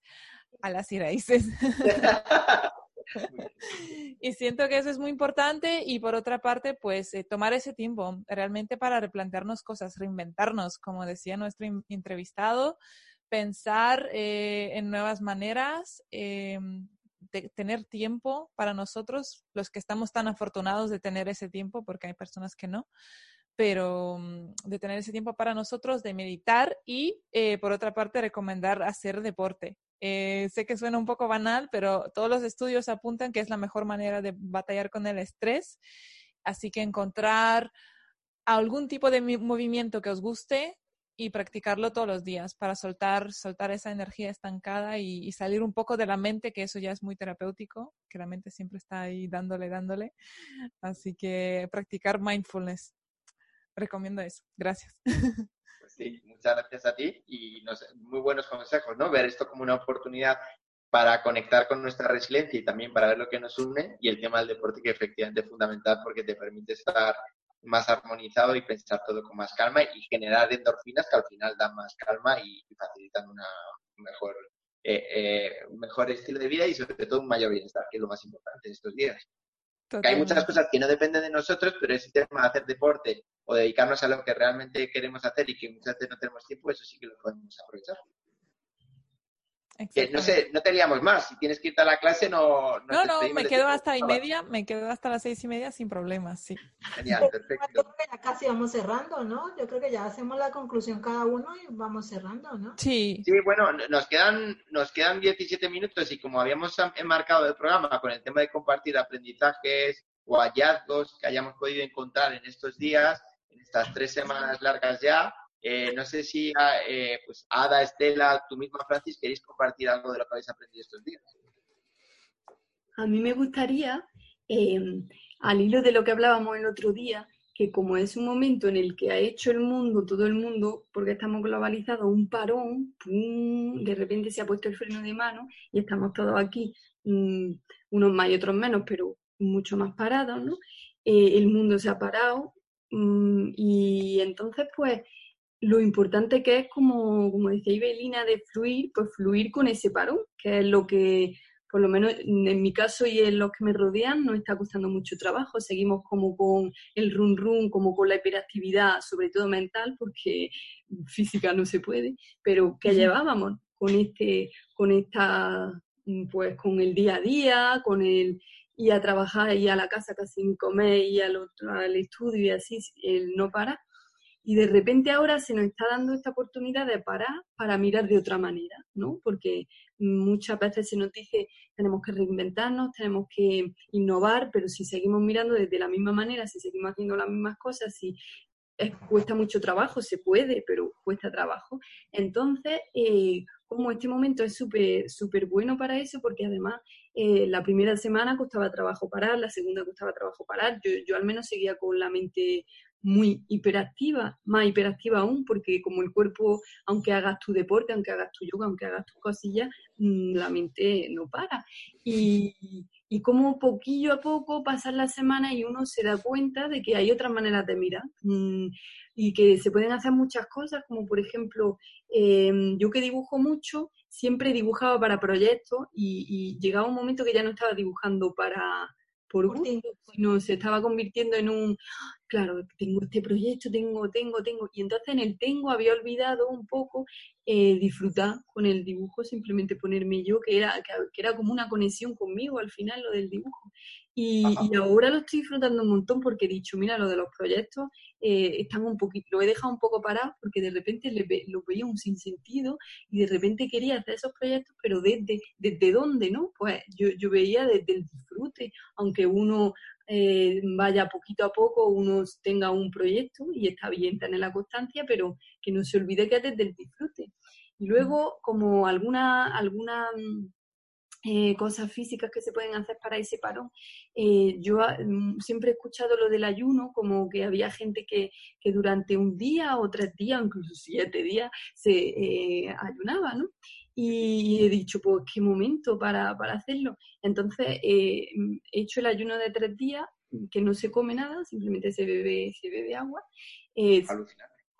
Speaker 6: a las raíces. [LAUGHS] [LAUGHS] y siento que eso es muy importante y por otra parte, pues eh, tomar ese tiempo realmente para replantearnos cosas, reinventarnos, como decía nuestro entrevistado, pensar eh, en nuevas maneras, eh, de tener tiempo para nosotros, los que estamos tan afortunados de tener ese tiempo, porque hay personas que no, pero mm, de tener ese tiempo para nosotros, de meditar y, por otra parte, recomendar hacer deporte. Eh, sé que suena un poco banal, pero todos los estudios apuntan que es la mejor manera de batallar con el estrés. Así que encontrar algún tipo de movimiento que os guste y practicarlo todos los días para soltar, soltar esa energía estancada y, y, salir un poco de la mente, que eso ya es muy terapéutico, que la mente siempre está ahí dándole, dándole. Así que practicar mindfulness. Recomiendo eso. Gracias. [LAUGHS]
Speaker 1: Sí, muchas gracias a ti y muy buenos consejos, ¿no? Ver esto como una oportunidad para conectar con nuestra resiliencia y también para ver lo que nos une y el tema del deporte que efectivamente es fundamental porque te permite estar más armonizado y pensar todo con más calma y generar endorfinas que al final dan más calma y, facilitan una mejor, eh, eh, un mejor estilo de vida y sobre todo un mayor bienestar, que es lo más importante de estos días. hay muchas cosas que no dependen de nosotros, pero ese tema de hacer deporte o dedicarnos a lo que realmente queremos hacer y que muchas veces no tenemos tiempo, eso sí que lo podemos aprovechar. no sé, no teníamos más. Si tienes que ir a la clase, no.
Speaker 6: No, no, me quedo hasta y media, me quedo hasta las seis y media sin problemas, sí.
Speaker 1: Genial, perfecto. Yo
Speaker 3: creo que ya casi vamos cerrando, ¿no? Yo creo que ya hacemos la conclusión cada uno y vamos cerrando, ¿no?
Speaker 6: Sí.
Speaker 1: Sí, bueno, nos quedan, nos quedan 17 minutos y como habíamos enmarcado el programa con el tema de compartir aprendizajes o hallazgos que hayamos podido encontrar en estos días, en estas tres semanas largas ya. Eh, no sé si eh, pues Ada, Estela, tú misma, Francis, queréis compartir algo de lo que habéis aprendido estos días.
Speaker 4: A mí me gustaría, em, al hilo de lo que hablábamos el otro día, que como es un momento en el que ha hecho el mundo, todo el mundo, porque estamos globalizados, un parón, de repente se ha puesto el freno de mano y estamos todos aquí, mm, unos más y otros menos, pero mucho más parados, ¿no? Eh, el mundo se ha parado, y entonces, pues, lo importante que es, como, como decía Ibelina, de fluir, pues fluir con ese parón, que es lo que, por lo menos en mi caso y en los que me rodean, nos está costando mucho trabajo. Seguimos como con el run run, como con la hiperactividad, sobre todo mental, porque física no se puede, pero que llevábamos con este, con esta, pues con el día a día, con el ir a trabajar, y a la casa casi sin comer, y al, otro, al estudio y así, el no parar y de repente ahora se nos está dando esta oportunidad de parar para mirar de otra manera, ¿no? Porque muchas veces se nos dice tenemos que reinventarnos, tenemos que innovar, pero si seguimos mirando desde la misma manera, si seguimos haciendo las mismas cosas, si cuesta mucho trabajo, se puede, pero cuesta trabajo. Entonces, eh, como este momento es súper súper bueno para eso, porque además eh, la primera semana costaba trabajo parar, la segunda costaba trabajo parar, yo, yo al menos seguía con la mente muy hiperactiva, más hiperactiva aún, porque como el cuerpo, aunque hagas tu deporte, aunque hagas tu yoga, aunque hagas tus cosillas, mm, la mente no para. Y, y como poquillo a poco pasan las semanas y uno se da cuenta de que hay otras maneras de mirar mm, y que se pueden hacer muchas cosas, como por ejemplo, em, yo que dibujo mucho, siempre dibujaba para proyectos y, y llegaba un momento que ya no estaba dibujando para por gusto, sino se estaba convirtiendo en un, claro, tengo este proyecto, tengo, tengo, tengo, y entonces en el tengo había olvidado un poco eh, disfrutar con el dibujo, simplemente ponerme yo, que era, que, era como una conexión conmigo al final lo del dibujo. Y, ahora lo estoy disfrutando un montón porque he dicho, mira, lo de los proyectos eh, están un poquito, lo he dejado un poco parado porque de repente lo veía un sinsentido y de repente quería hacer esos proyectos, pero desde, desde dónde, ¿no? Pues yo, yo veía desde el disfrute, aunque uno eh, vaya poquito a poco, uno tenga un proyecto y está bien tener la constancia, pero que no se olvide que es desde el disfrute. Y luego, como alguna, alguna mm, eh, cosas físicas que se pueden hacer para ese parón. Eh, yo mm, siempre he escuchado lo del ayuno, como que había gente que, que durante un día o tres días, incluso siete días, se ayunaba, ¿no? y he dicho, pues qué momento para, para hacerlo. Entonces eh, he hecho el ayuno de tres días, que no se come nada, simplemente se bebe, se bebe agua. Eh,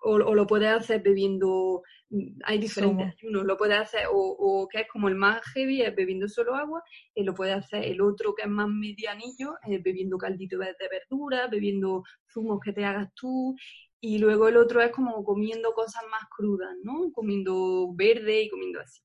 Speaker 4: o, o, lo puedes hacer bebiendo, hay diferentes ayunos, lo puedes hacer, o, o, que es como el más heavy, es bebiendo solo agua, eh, lo puedes hacer el otro que es más medianillo, es bebiendo caldito de, de verdura, bebiendo zumos que te hagas tú, y luego el otro es como comiendo cosas más crudas, ¿no? Comiendo verde y comiendo así.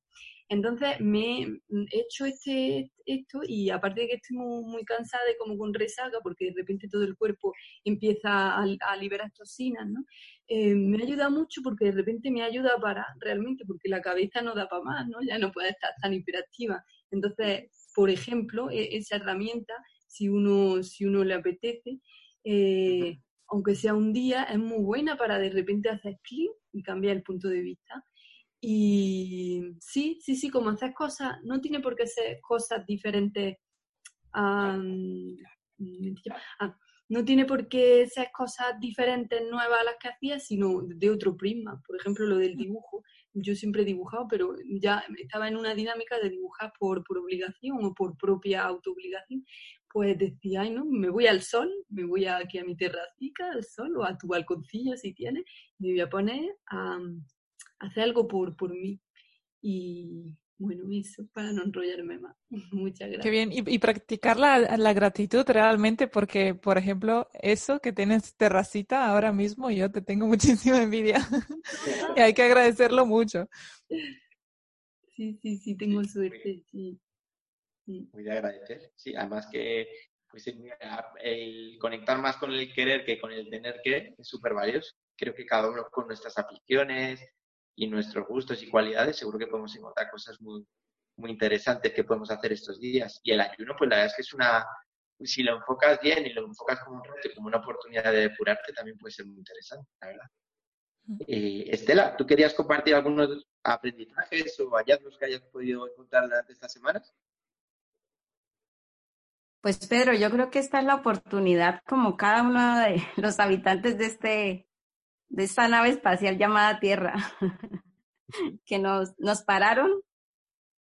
Speaker 4: Entonces me he hecho este, esto y aparte de que estoy muy, cansada de como con resaca, porque de repente todo el cuerpo empieza a, liberar toxinas, ¿no? Eh, me ha ayudado mucho porque de repente me ayuda para realmente, porque la cabeza no da para más, ¿no? Ya no puede estar tan hiperactiva. Entonces, por ejemplo, e, esa herramienta, si uno, si uno le apetece, eh, aunque sea un día, es muy buena para de repente hacer clic y cambiar el punto de vista. Y sí, sí, sí, como hacer cosas, no tiene por qué ser cosas diferentes. Ah, no tiene por qué ser cosas diferentes, nuevas a las que hacía, sino de otro prisma. Por ejemplo, lo del dibujo. Yo siempre he dibujado, pero ya estaba en una dinámica de dibujar por, por obligación o por propia autoobligación. Pues decía, ay, no, me voy al sol, me voy aquí a mi terracita al sol o a tu balconcillo si tienes, y me voy a poner a, hacer algo por, por mí. Y bueno, eso, para no enrollarme más. [LAUGHS] Muchas gracias.
Speaker 6: Qué bien. Y, practicar la, la, gratitud realmente, porque, por ejemplo, eso que tienes terracita ahora mismo, yo te tengo [LAUGHS] muchísima envidia. [LAUGHS] y hay que agradecerlo mucho.
Speaker 4: Sí, sí, sí, tengo suerte, sí.
Speaker 1: Muy de agradecer. Sí, además que pues, el conectar más con el querer que con el tener que es súper valioso. Creo que cada uno con nuestras aficiones, y nuestros gustos y cualidades, seguro que podemos encontrar cosas muy, muy interesantes que podemos hacer estos días. Y el ayuno, pues la verdad es que es una, si lo enfocas bien y lo enfocas como un reto, como una oportunidad de depurarte, también puede ser muy interesante, la verdad. Eh, Estela, ¿tú querías compartir algunos aprendizajes o hallazgos que hayas podido encontrar durante estas semanas?
Speaker 5: Pues Pedro, yo creo que esta es la oportunidad, como cada uno de los habitantes de este de esta nave espacial llamada Tierra, [LAUGHS] que nos, nos pararon,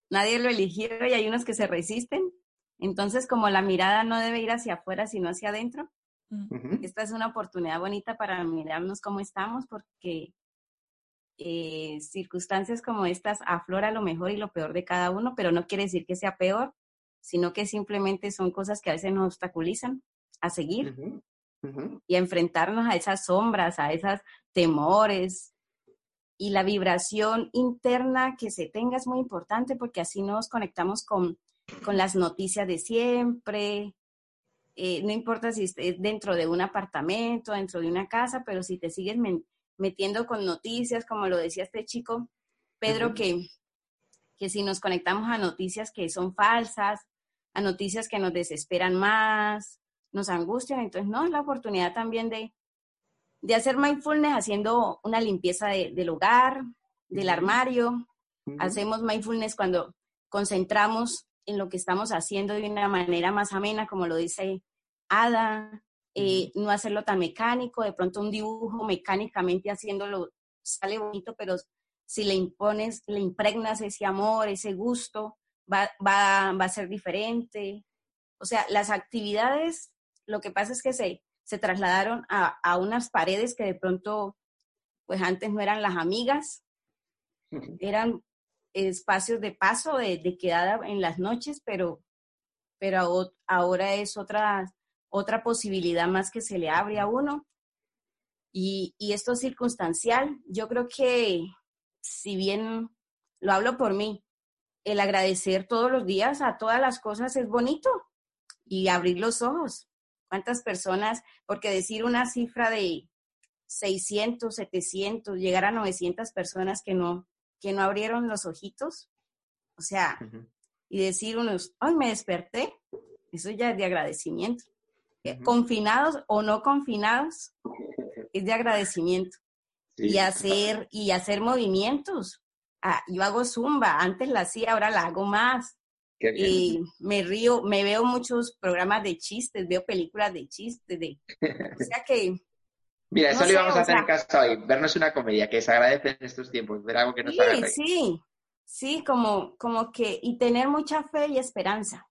Speaker 5: nadie lo eligió y hay unos que se resisten. Entonces, como la mirada no debe ir hacia afuera, sino hacia adentro. Esta es una oportunidad bonita para mirarnos cómo estamos porque eh, circunstancias como estas aflora lo mejor y lo peor de cada uno, pero no quiere decir que sea peor, sino que simplemente son cosas que a veces nos obstaculizan a seguir y a enfrentarnos a esas sombras, a esos temores. Y la vibración interna que se tenga es muy importante porque así nos conectamos con, con las noticias de siempre. Eh, no importa si estés dentro de un apartamento, dentro de una casa, pero si te sigues metiendo con noticias, como lo decía este chico, Pedro, que, que si nos conectamos a noticias que son falsas, a noticias que nos desesperan más, nos angustian. Entonces, no, es la oportunidad también de, de hacer mindfulness haciendo una limpieza del hogar, del armario. Hacemos mindfulness cuando concentramos en lo que estamos haciendo de una manera más amena, como lo dice Ada, eh, no hacerlo tan mecánico, de pronto un dibujo mecánicamente haciéndolo sale bonito, pero si le impones, le impregnas ese amor, ese gusto, va, va, va a ser diferente. O sea, las actividades, lo que pasa es que se, se trasladaron a, a, unas paredes que de pronto, pues antes no eran las amigas, eran espacios de paso, de, de quedada en las noches, pero, pero ahora es otra, otra posibilidad más que se le abre a uno. Y, y esto es circunstancial. Yo creo que, si bien lo hablo por mí, el agradecer todos los días a todas las cosas es bonito y abrir los ojos. ¿Cuántas personas? Porque decir una cifra de 600, 700, llegar a 900 personas que no, que no abrieron los ojitos, o sea, y decir unos, ay, me desperté, eso ya es de agradecimiento. Eh, confinados o no confinados, [LAUGHS] es de agradecimiento. Y hacer, y hacer movimientos, ah, yo hago zumba, antes la hacía, ahora la hago más. Y me río, me veo muchos programas de chistes, veo películas de chistes, de, o sea que... [LAUGHS]
Speaker 1: Mira, eso lo íbamos a hacer en casa hoy, vernos una comedia, que se agradece en estos tiempos, ver algo que nos
Speaker 5: Sí, sí, sí, como, como que, y tener mucha fe y esperanza.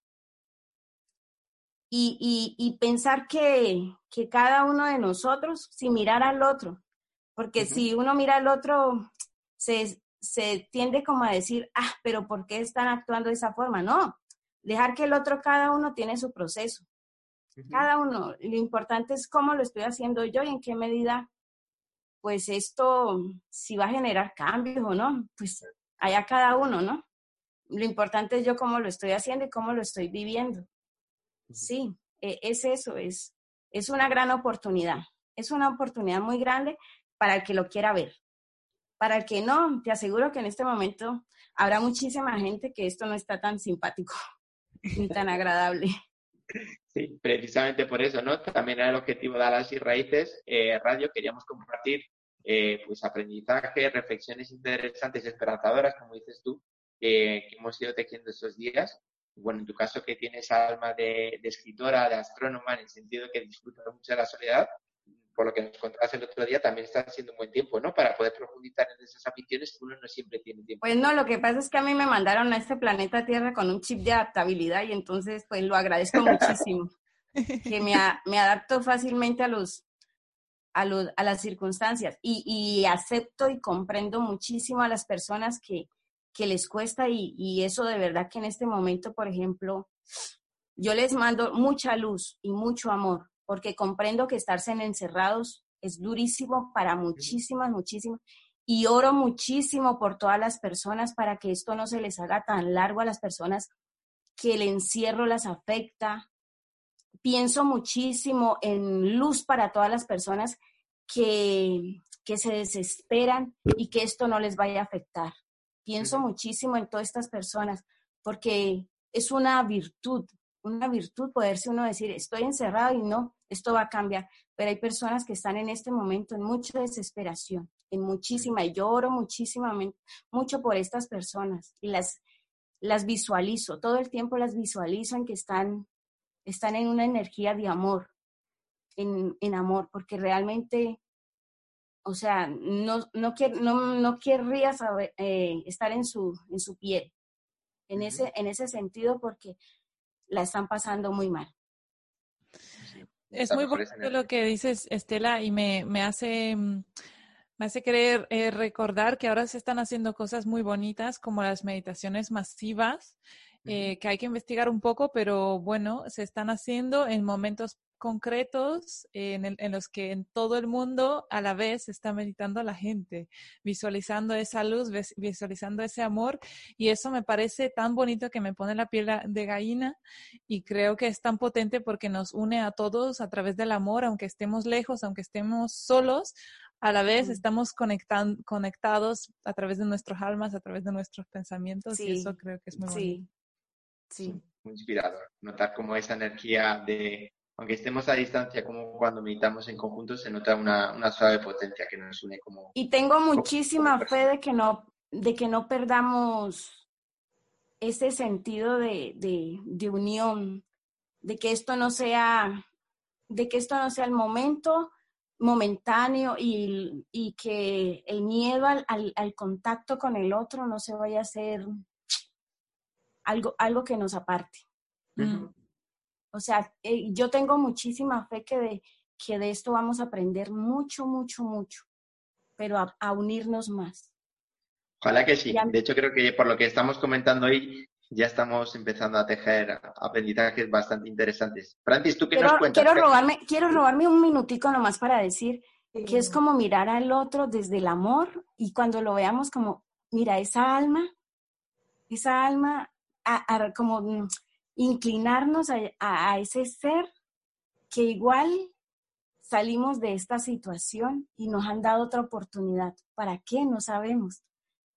Speaker 5: Y, y, y pensar que, que, cada uno de nosotros, si mirar al otro, porque si uno mira al otro, se, se tiende como a decir, ah, pero ¿por qué están actuando de esa forma? No, dejar que el otro, cada uno tiene su proceso. Cada uno, lo importante es cómo lo estoy haciendo yo y en qué medida, pues esto, si va a generar cambios o no, pues allá cada uno, ¿no? Lo importante es yo cómo lo estoy haciendo y cómo lo estoy viviendo. Sí, e, es eso, es, es una gran oportunidad. Es una oportunidad muy grande para el que lo quiera ver. Para el que no, te aseguro que en este momento habrá muchísima gente que esto no está tan simpático [LAUGHS] ni tan agradable.
Speaker 1: Sí, precisamente por eso, ¿no? También era el objetivo de Alas y Raíces eh, Radio. Queríamos compartir eh, pues aprendizaje, reflexiones interesantes, esperanzadoras, como dices tú, que hemos ido tejiendo estos días. Bueno, en tu caso que tienes alma de, escritora, de astrónoma, en el sentido que disfrutas mucho de la soledad, por lo que nos contabas el otro día, también está haciendo un buen tiempo, ¿no? Para poder profundizar en esas aficiones uno no siempre tiene tiempo.
Speaker 5: Pues no, lo que pasa es que a mí me mandaron a este planeta Tierra con un chip de adaptabilidad y entonces pues lo agradezco [LAUGHS] muchísimo. que me, me adapto fácilmente a los, a, los, a las circunstancias y, y, acepto y comprendo muchísimo a las personas que, que les cuesta y, y eso de verdad que en este momento, por ejemplo, yo les mando mucha luz y mucho amor porque comprendo que estarse en encerrados es durísimo para muchísimas, muchísimas. Y oro muchísimo por todas las personas para que esto no se les haga tan largo a las personas que el encierro las afecta. Pienso muchísimo en luz para todas las personas que, que se desesperan y que esto no les vaya a afectar. Pienso muchísimo en todas estas personas porque es una virtud una virtud poderse uno decir, estoy encerrado y no, esto va a cambiar. Pero hay personas que están en este momento en mucha desesperación, en muchísima, y lloro muchísimamente, mucho por estas personas y las, las visualizo, todo el tiempo las visualizo en que están, están en una energía de amor, en, en amor, porque realmente, o sea, no, no, no, no querría saber, eh, estar en su, en su piel, en ese, en ese sentido, porque la están pasando muy mal.
Speaker 6: Es muy bueno lo que dices, Estela, y me, me hace mm, me hace querer eh, recordar que ahora se están haciendo cosas muy bonitas como las meditaciones masivas, eh, que hay que investigar un poco, pero bueno, se están haciendo en momentos concretos en, los que en todo el mundo a la vez está meditando la gente, visualizando esa luz, visualizando ese amor y eso me parece tan bonito que me pone la piel de gallina y creo que es tan potente porque nos une a todos a través del amor, aunque estemos lejos, aunque estemos solos, a la vez estamos conectados a través de nuestras almas, a través de nuestros pensamientos y eso creo que es muy bonito.
Speaker 1: Sí. Muy inspirador. Notar cómo esa energía de, aunque estemos a distancia, como cuando meditamos en conjunto, se nota una, una suave potencia que nos une como...
Speaker 5: Y tengo muchísima fe de que no, de que no perdamos ese sentido de, de, de unión, de que esto no sea, de que esto no sea el momento, momentáneo y, y que el miedo al, al, contacto con el otro no se vaya a hacer algo, algo que nos aparte. O sea, eh, yo tengo muchísima fe que de, que de esto vamos a aprender mucho, mucho, mucho, pero a, unirnos más.
Speaker 1: Ojalá que sí. De hecho, creo que por lo que estamos comentando hoy, ya estamos empezando a tejer aprendizajes bastante interesantes. Francis, ¿tú qué nos cuentas?
Speaker 5: Quiero robarme, quiero robarme un minutico nomás para decir que es como mirar al otro desde el amor y cuando lo veamos como, mira, esa alma, esa alma, como mm, inclinarnos a ese ser que igual salimos de esta situación y nos han dado otra oportunidad. ¿Para qué? No sabemos,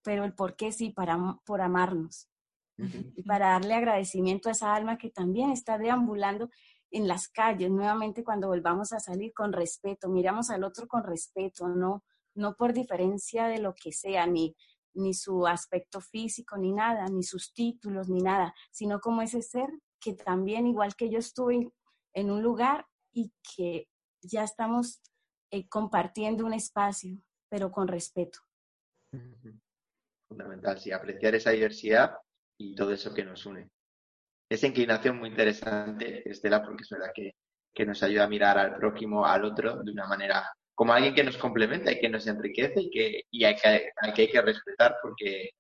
Speaker 5: pero el por qué sí, para, por amarnos y para darle agradecimiento a esa alma que también está deambulando en las calles, nuevamente cuando volvamos a salir con respeto, miramos al otro con respeto, no, no por diferencia de lo que sea, ni, ni su aspecto físico, ni nada, ni sus títulos, ni nada, sino como ese ser que también, igual que yo estuve en un lugar y que ya estamos eh, compartiendo un espacio, pero con respeto.
Speaker 1: Fundamental, sí, apreciar esa diversidad y todo eso que nos une. Esa inclinación muy interesante, Estela, porque es verdad que, que nos ayuda a mirar al prójimo, al otro, de una manera como alguien que nos complementa y que nos enriquece y que, y hay que, hay que, hay que respetar porque,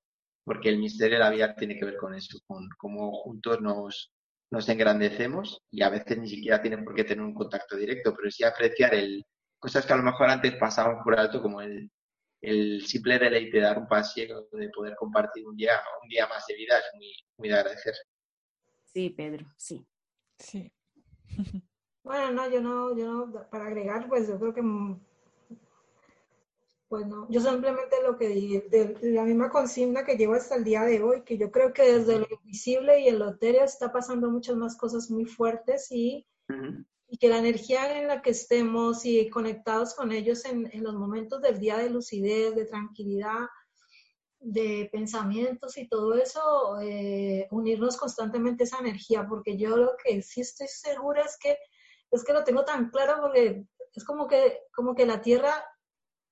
Speaker 1: porque el misterio de la vida tiene que ver con eso, con cómo juntos nos, nos engrandecemos y a veces ni siquiera tienen por qué tener un contacto directo, pero sí apreciar el, cosas que a lo mejor antes pasábamos por alto, como el, el simple deleite de dar un paseo, de poder compartir un día, un día más de vida es muy, muy de agradecer.
Speaker 5: Sí, Pedro, sí.
Speaker 6: Sí. [LAUGHS]
Speaker 3: Bueno, no, yo no, yo no, para agregar, pues yo creo que, pues no, yo simplemente lo que dije, de, la misma consigna que llevo hasta el día de hoy, que yo creo que desde lo invisible y el loterio está pasando muchas más cosas muy fuertes y y que la energía en la que estemos y conectados con ellos en, en los momentos del día de lucidez, de tranquilidad, de pensamientos y todo eso, eh, unirnos constantemente a esa energía, porque yo lo que sí estoy segura es que es que lo tengo tan claro porque es como que como que la tierra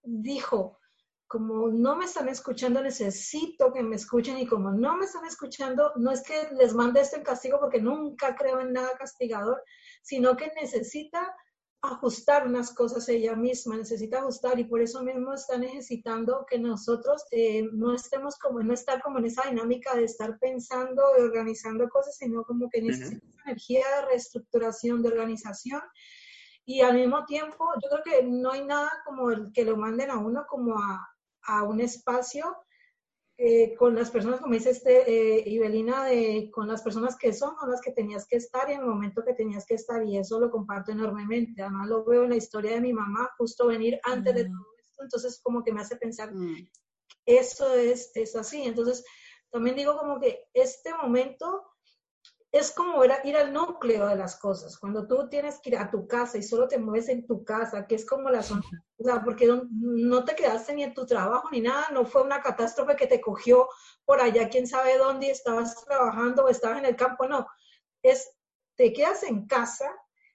Speaker 3: dijo, como no me están escuchando, necesito que me escuchen y como no me están escuchando, no es que les mande esto en castigo porque nunca creo en nada castigador, sino que necesita ajustar unas cosas ella misma, necesita ajustar y por eso mismo está necesitando que nosotros eh, no estemos como, no estar como en esa dinámica de estar pensando y organizando cosas, sino como que necesita energía de reestructuración, de organización. Y al mismo tiempo yo creo que no hay nada como el que lo manden a uno como a, a un espacio eh, con las personas, como dice este, eh, Ibelina, de, con las personas que son, con las que tenías que estar y en el momento que tenías que estar, y eso lo comparto enormemente. Además, lo veo en la historia de mi mamá, justo venir antes de mm. todo esto, entonces, como que me hace pensar, mm. eso es, es así. Entonces, también digo como que este momento es como ir al núcleo de las cosas. Cuando tú tienes que ir a tu casa y solo te mueves en tu casa, que es como la zona, o sea, porque no te quedaste ni en tu trabajo ni nada, no fue una catástrofe que te cogió por allá, quién sabe dónde estabas trabajando o estabas en el campo, no. Es, te quedas en casa,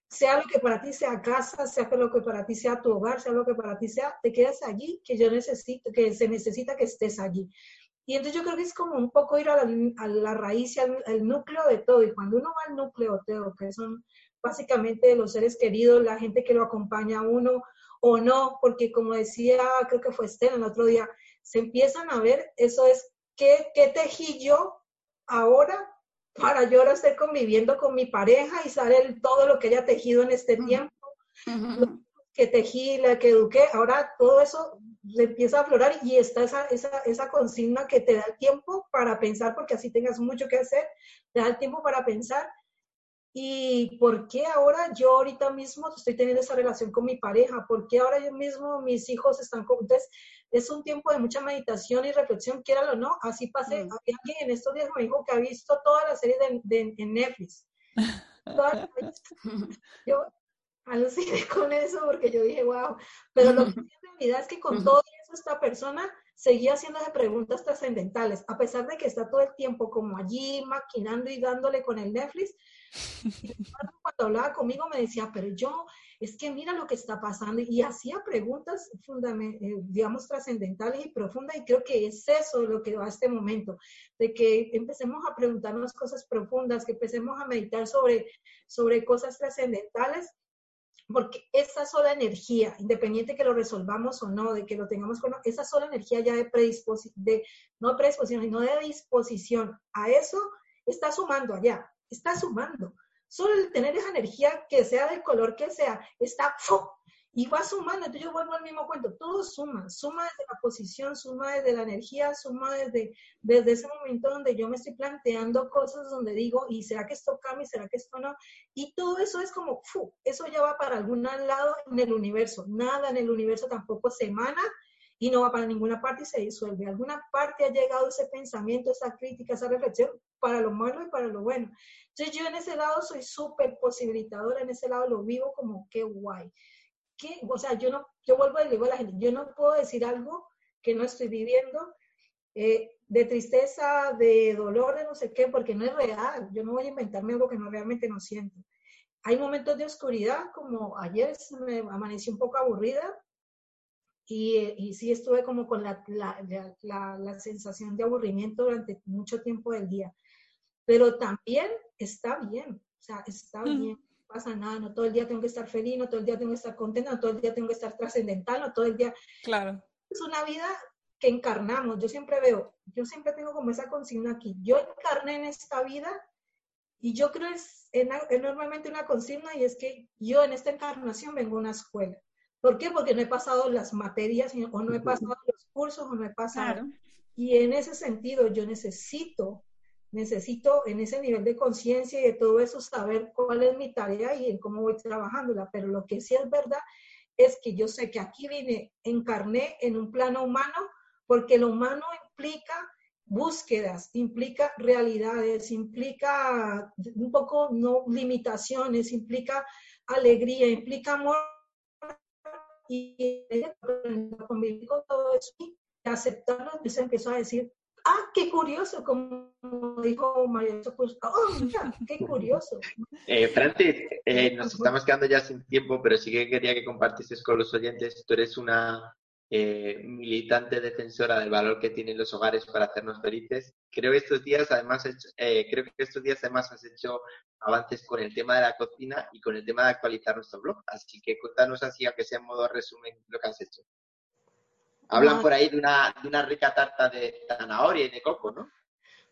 Speaker 3: sea lo que para ti sea casa, sea lo que para ti sea tu hogar, sea lo que para ti sea, te quedas allí, que yo necesito, que se necesita que estés allí. Y entonces yo creo que es como un poco ir a la, raíz y al, núcleo de todo. Y cuando uno va al núcleo, Teo, que son básicamente los seres queridos, la gente que lo acompaña a uno o no, porque como decía, creo que fue Estela el otro día, se empiezan a ver, eso es, ¿qué, qué tejí yo ahora para yo ahora estar conviviendo con mi pareja y saber todo lo que haya tejido en este tiempo? que tejí, la que eduqué, ahora todo eso empieza a aflorar y está esa, esa, esa consigna que te da el tiempo para pensar, porque así tengas mucho que hacer, te da el tiempo para pensar. ¿Y por qué ahora yo ahorita mismo estoy teniendo esa relación con mi pareja? ¿Por qué ahora yo mismo mis hijos están con... Entonces, es un tiempo de mucha meditación y reflexión, quiéralo o no. Así pasé. Mm. Alguien en estos días me dijo que ha visto toda la serie de, de, en Netflix. [LAUGHS] [LAUGHS] yo, aluciné [LAUGHS] con eso porque yo dije, wow, pero lo que en realidad es que con todo eso esta persona seguía haciéndose preguntas trascendentales, a pesar de que está todo el tiempo como allí maquinando y dándole con el Netflix. cuando hablaba conmigo me decía, pero yo, es que mira lo que está pasando y hacía preguntas eh, digamos, trascendentales y profundas y creo que es eso lo que va a este momento, de que empecemos a preguntarnos cosas profundas, que empecemos a meditar sobre, sobre cosas trascendentales porque esa sola energía, independiente que lo resolvamos o no, de que lo tengamos con esa sola energía ya de predisposición, de, no de predisposición, sino de disposición a eso, está sumando allá, está sumando. Solo el tener esa energía que sea del color que sea, está y va sumando. Entonces yo vuelvo al mismo cuento, todo suma, suma desde la posición, suma desde la energía, suma desde, desde ese momento donde yo me estoy planteando cosas donde digo, ¿y será que esto cambia? ¿Será que esto no? Y todo eso es como, ¡fu! eso ya va para algún lado en el universo. Nada en el universo tampoco se emana y no va para ninguna parte y se disuelve. Alguna parte ha llegado ese pensamiento, esa crítica, esa reflexión para lo malo y para lo bueno. Entonces yo en ese lado soy súper posibilitadora, en ese lado lo vivo como qué guay o sea, yo no, yo vuelvo y digo a la gente, yo no puedo decir algo que no estoy viviendo, eh, de tristeza, de dolor, de no sé qué, porque no es real. Yo no voy a inventarme algo que no realmente no siento. Hay momentos de oscuridad, como ayer me amanecí un poco aburrida y, y sí estuve como con la, la, la, la, sensación de aburrimiento durante mucho tiempo del día. Pero también está bien, o sea, está bien pasa nada, no todo el día tengo que estar feliz, no todo el día tengo que estar contenta, no todo el día tengo que estar trascendental, no todo el día...
Speaker 6: Claro.
Speaker 3: Es una vida que encarnamos. Yo siempre veo, yo siempre tengo como esa consigna aquí. Yo encarné en esta vida y yo creo es enormemente una consigna y es que yo en esta encarnación vengo a una escuela. ¿Por qué? Porque no he pasado las materias o no he pasado los cursos o no he pasado. Y en ese sentido yo necesito necesito en ese nivel de conciencia y de todo eso saber cuál es mi tarea y en cómo voy trabajándola. Pero lo que sí es verdad es que yo sé que aquí vine, encarné en un plano humano, porque lo humano implica búsquedas, implica realidades, implica un poco no limitaciones, implica alegría, implica amor y convivir con todo eso y aceptarlo, se empezó a decir, ah, qué curioso, como dijo María oh, mira, qué curioso.
Speaker 1: Eh, Francis, eh, nos estamos quedando ya sin tiempo, pero sí que quería que compartieses con los oyentes. Tú eres una eh, militante defensora del valor que tienen los hogares para hacernos felices. Creo que estos días, además, eh, creo que estos días además has hecho avances con el tema de la cocina y con el tema de actualizar nuestro blog. Así que cuéntanos así, aunque sea en modo resumen, lo que has hecho. Hablan por ahí de una, de una rica tarta de zanahoria y de coco, ¿no?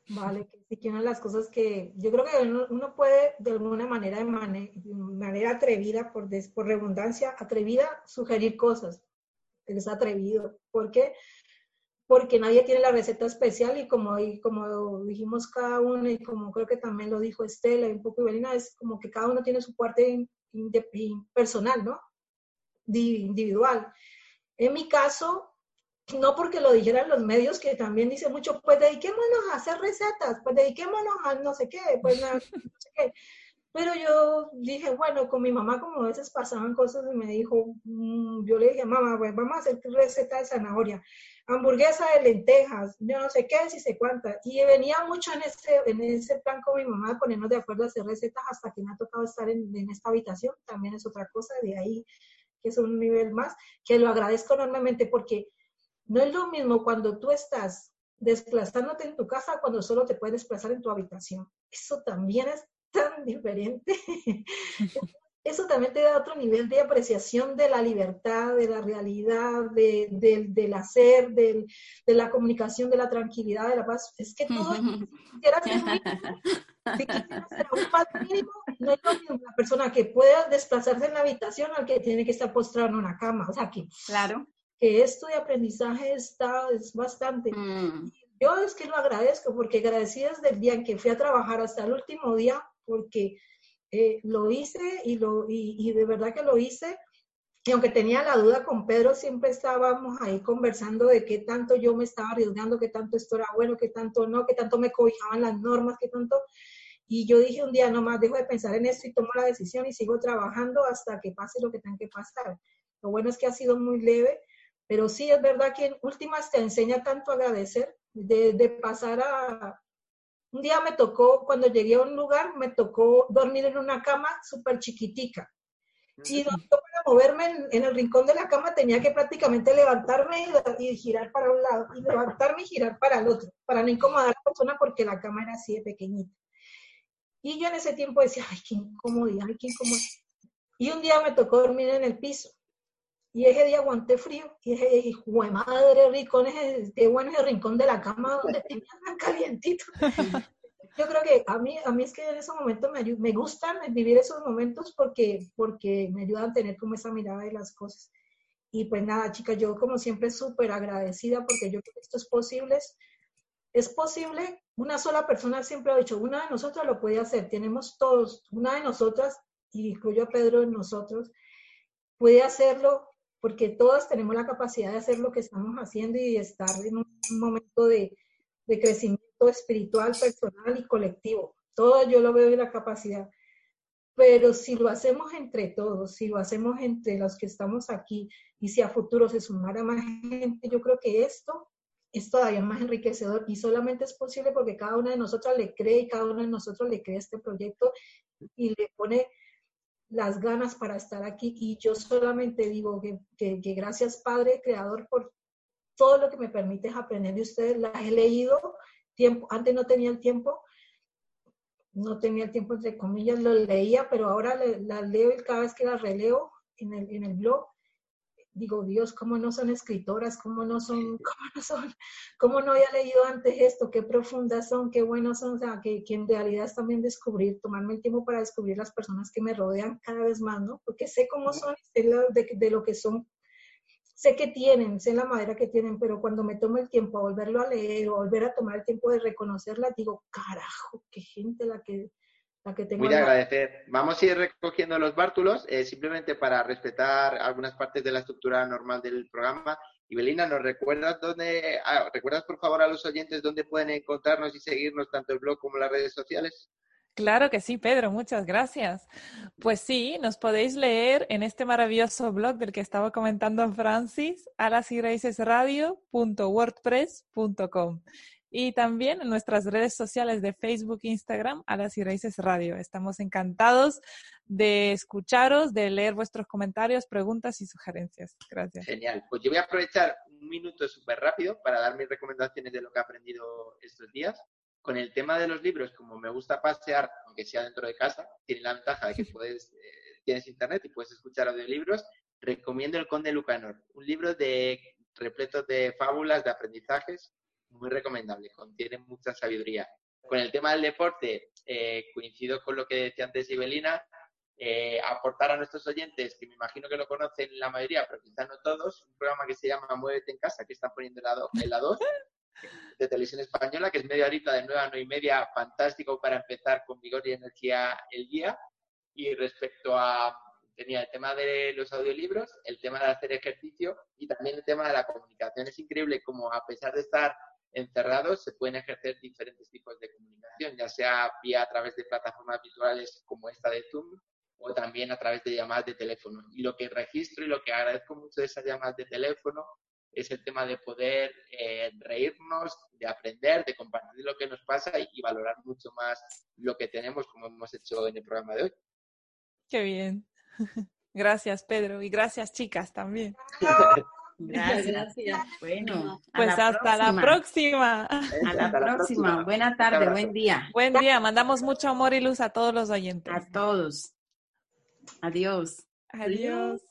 Speaker 3: Vale, que sí una de las cosas que yo creo que uno, puede de alguna manera, de, manera atrevida, por, por redundancia, atrevida, sugerir cosas. Es atrevido. ¿Por qué? Porque nadie tiene la receta especial y como, y como dijimos cada uno y como creo que también lo dijo Estela y un poco Ibelina, es como que cada uno tiene su parte personal, ¿no? Individual. En mi caso, no porque lo dijeran los medios, que también dice mucho, pues dediquémonos a hacer recetas, pues dediquémonos a no sé qué, pues no, sé qué. Pero yo dije, bueno, con mi mamá como a veces pasaban cosas y me dijo, mm, yo le dije, mamá, pues vamos a hacer receta de zanahoria, hamburguesa de lentejas, yo no sé qué, si sé cuántas. Y venía mucho en ese, en ese plan con mi mamá, ponernos de acuerdo a hacer recetas hasta que me ha tocado estar en esta habitación, también es otra cosa, de ahí que es un nivel más, que lo agradezco enormemente porque no es lo mismo cuando tú estás desplazándote en tu casa cuando solo te puedes desplazar en tu habitación. Eso también es tan diferente. [LAUGHS] Eso también te da otro nivel de apreciación de la libertad, de la realidad, de, del hacer, de la comunicación, de la tranquilidad, de la paz. Es que todo, [LAUGHS] si quisieras ser si quisieras ser un mínimo, no es lo mismo una persona que pueda desplazarse en la habitación al que tiene que estar postrado en una cama. O sea, que,
Speaker 5: claro.
Speaker 3: Que esto de aprendizaje está, es bastante. Mm. Yo es que lo agradezco, porque agradecí desde el día en que fui a trabajar hasta el último día, porque eh, lo hice y, lo, y, de verdad que lo hice. Y aunque tenía la duda con Pedro, siempre estábamos ahí conversando de qué tanto yo me estaba arriesgando, qué tanto esto era bueno, qué tanto no, qué tanto me cobijaban las normas, qué tanto... Y yo dije un día, nomás dejo de pensar en esto y tomo la decisión y sigo trabajando hasta que pase lo que tenga que pasar. Lo bueno es que ha sido muy leve, pero sí es verdad que en últimas te enseña tanto a agradecer, de, de pasar a, un día me tocó, cuando llegué a un lugar, me tocó dormir en una cama súper chiquitica. Y para moverme en, el rincón de la cama tenía que prácticamente levantarme y, girar para un lado, y levantarme y girar para el otro, para no incomodar a la persona porque la cama era así de pequeñita. Y yo en ese tiempo decía, ay, qué incomodidad, ay, qué incomodidad. Y un día me tocó dormir en el piso. Y ese día aguanté frío. Y dije, hijo de madre, rincón, qué bueno ese rincón de la cama donde [LAUGHS] tenía tan calientito. [LAUGHS] Yo creo que a mí, a mí es que en esos momentos me, me gustan vivir esos momentos porque, porque me ayudan a tener como esa mirada de las cosas. Y pues nada, chicas, yo como siempre súper agradecida porque yo creo que esto es posible. Es posible, una sola persona siempre ha dicho, una de nosotras lo puede hacer, tenemos todos, una de nosotras, y incluyo a Pedro en nosotros, puede hacerlo porque todas tenemos la capacidad de hacer lo que estamos haciendo y estar en un momento de, de crecimiento espiritual, personal y colectivo. Todo yo lo veo en la capacidad. Pero si lo hacemos entre todos, si lo hacemos entre los que estamos aquí y si a futuro se sumara más gente, yo creo que esto es todavía más enriquecedor y solamente es posible porque cada una de nosotras le cree y cada uno de nosotros le cree este proyecto y le pone las ganas para estar aquí. Y yo solamente digo que, que, gracias Padre Creador por todo lo que me permite aprender de ustedes. Las he leído, tiempo, antes no tenía el tiempo, no tenía el tiempo entre comillas, lo leía, pero ahora las leo y cada vez que las releo en el, en el blog, digo, Dios, ¿cómo no son escritoras? ¿Cómo no son? ¿Cómo no son? ¿Cómo no había leído antes esto? ¿Qué profundas son? ¿Qué buenos son? O sea, que, que en realidad es también descubrir, tomarme el tiempo para descubrir las personas que me rodean cada vez más, ¿no? Porque sé cómo son, sé de, de lo que son, sé que tienen, sé la madera que tienen, pero cuando me tomo el tiempo a volverlo a leer o volver a tomar el tiempo de reconocerla, digo, carajo, qué gente la que
Speaker 1: muy de agradecer. Vamos a ir recogiendo los bártulos, eh, simplemente para respetar algunas partes de la estructura normal del programa. Y Belina, ¿nos recuerdas dónde, ah, recuerdas por favor a los oyentes dónde pueden encontrarnos y seguirnos tanto el blog como las redes sociales?
Speaker 6: Claro que sí, Pedro, muchas gracias. Pues sí, nos podéis leer en este maravilloso blog del que estaba comentando Francis, alasyraicesradio.wordpress.com y también en nuestras redes sociales de Facebook Instagram, Alas y Raíces Radio. Estamos encantados de escucharos, de leer vuestros comentarios, preguntas y sugerencias. Gracias.
Speaker 1: Genial. Pues yo voy a aprovechar un minuto súper rápido para dar mis recomendaciones de lo que he aprendido estos días. Con el tema de los libros, como me gusta pasear, aunque sea dentro de casa, tiene la ventaja de que [LAUGHS] puedes, eh, tienes internet y puedes escuchar audiolibros, recomiendo El Conde Lucanor, un libro de repleto de fábulas, de aprendizajes, muy recomendable, contiene mucha sabiduría. Con el tema del deporte, eh, coincido con lo que decía antes Ibelina, eh, aportar a nuestros oyentes, que me imagino que lo conocen la mayoría, pero quizás no todos, un programa que se llama Muévete en casa, que están poniendo en la 2, de televisión española, que es media horita de nueve a nueve y media, fantástico para empezar con vigor y energía el día. Y respecto a, tenía el tema de los audiolibros, el tema de hacer ejercicio y también el tema de la comunicación. Es increíble como a pesar de estar encerrados se pueden ejercer diferentes tipos de comunicación, ya sea vía a través de plataformas virtuales como esta de Zoom o también a través de llamadas de teléfono. Y lo que registro y lo que agradezco mucho de esas llamadas de teléfono es el tema de poder eh, reírnos, de aprender, de compartir lo que nos pasa y, valorar mucho más lo que tenemos, como hemos hecho en el programa de hoy.
Speaker 6: Qué bien. [LAUGHS] Gracias, Pedro, y gracias, chicas, también. [LAUGHS]
Speaker 5: Gracias. Bueno,
Speaker 6: pues hasta la próxima.
Speaker 5: A la próxima. Buena tarde, buen día.
Speaker 6: Buen día. Mandamos mucho amor y luz a todos los oyentes.
Speaker 5: A todos. Adiós.
Speaker 6: Adiós.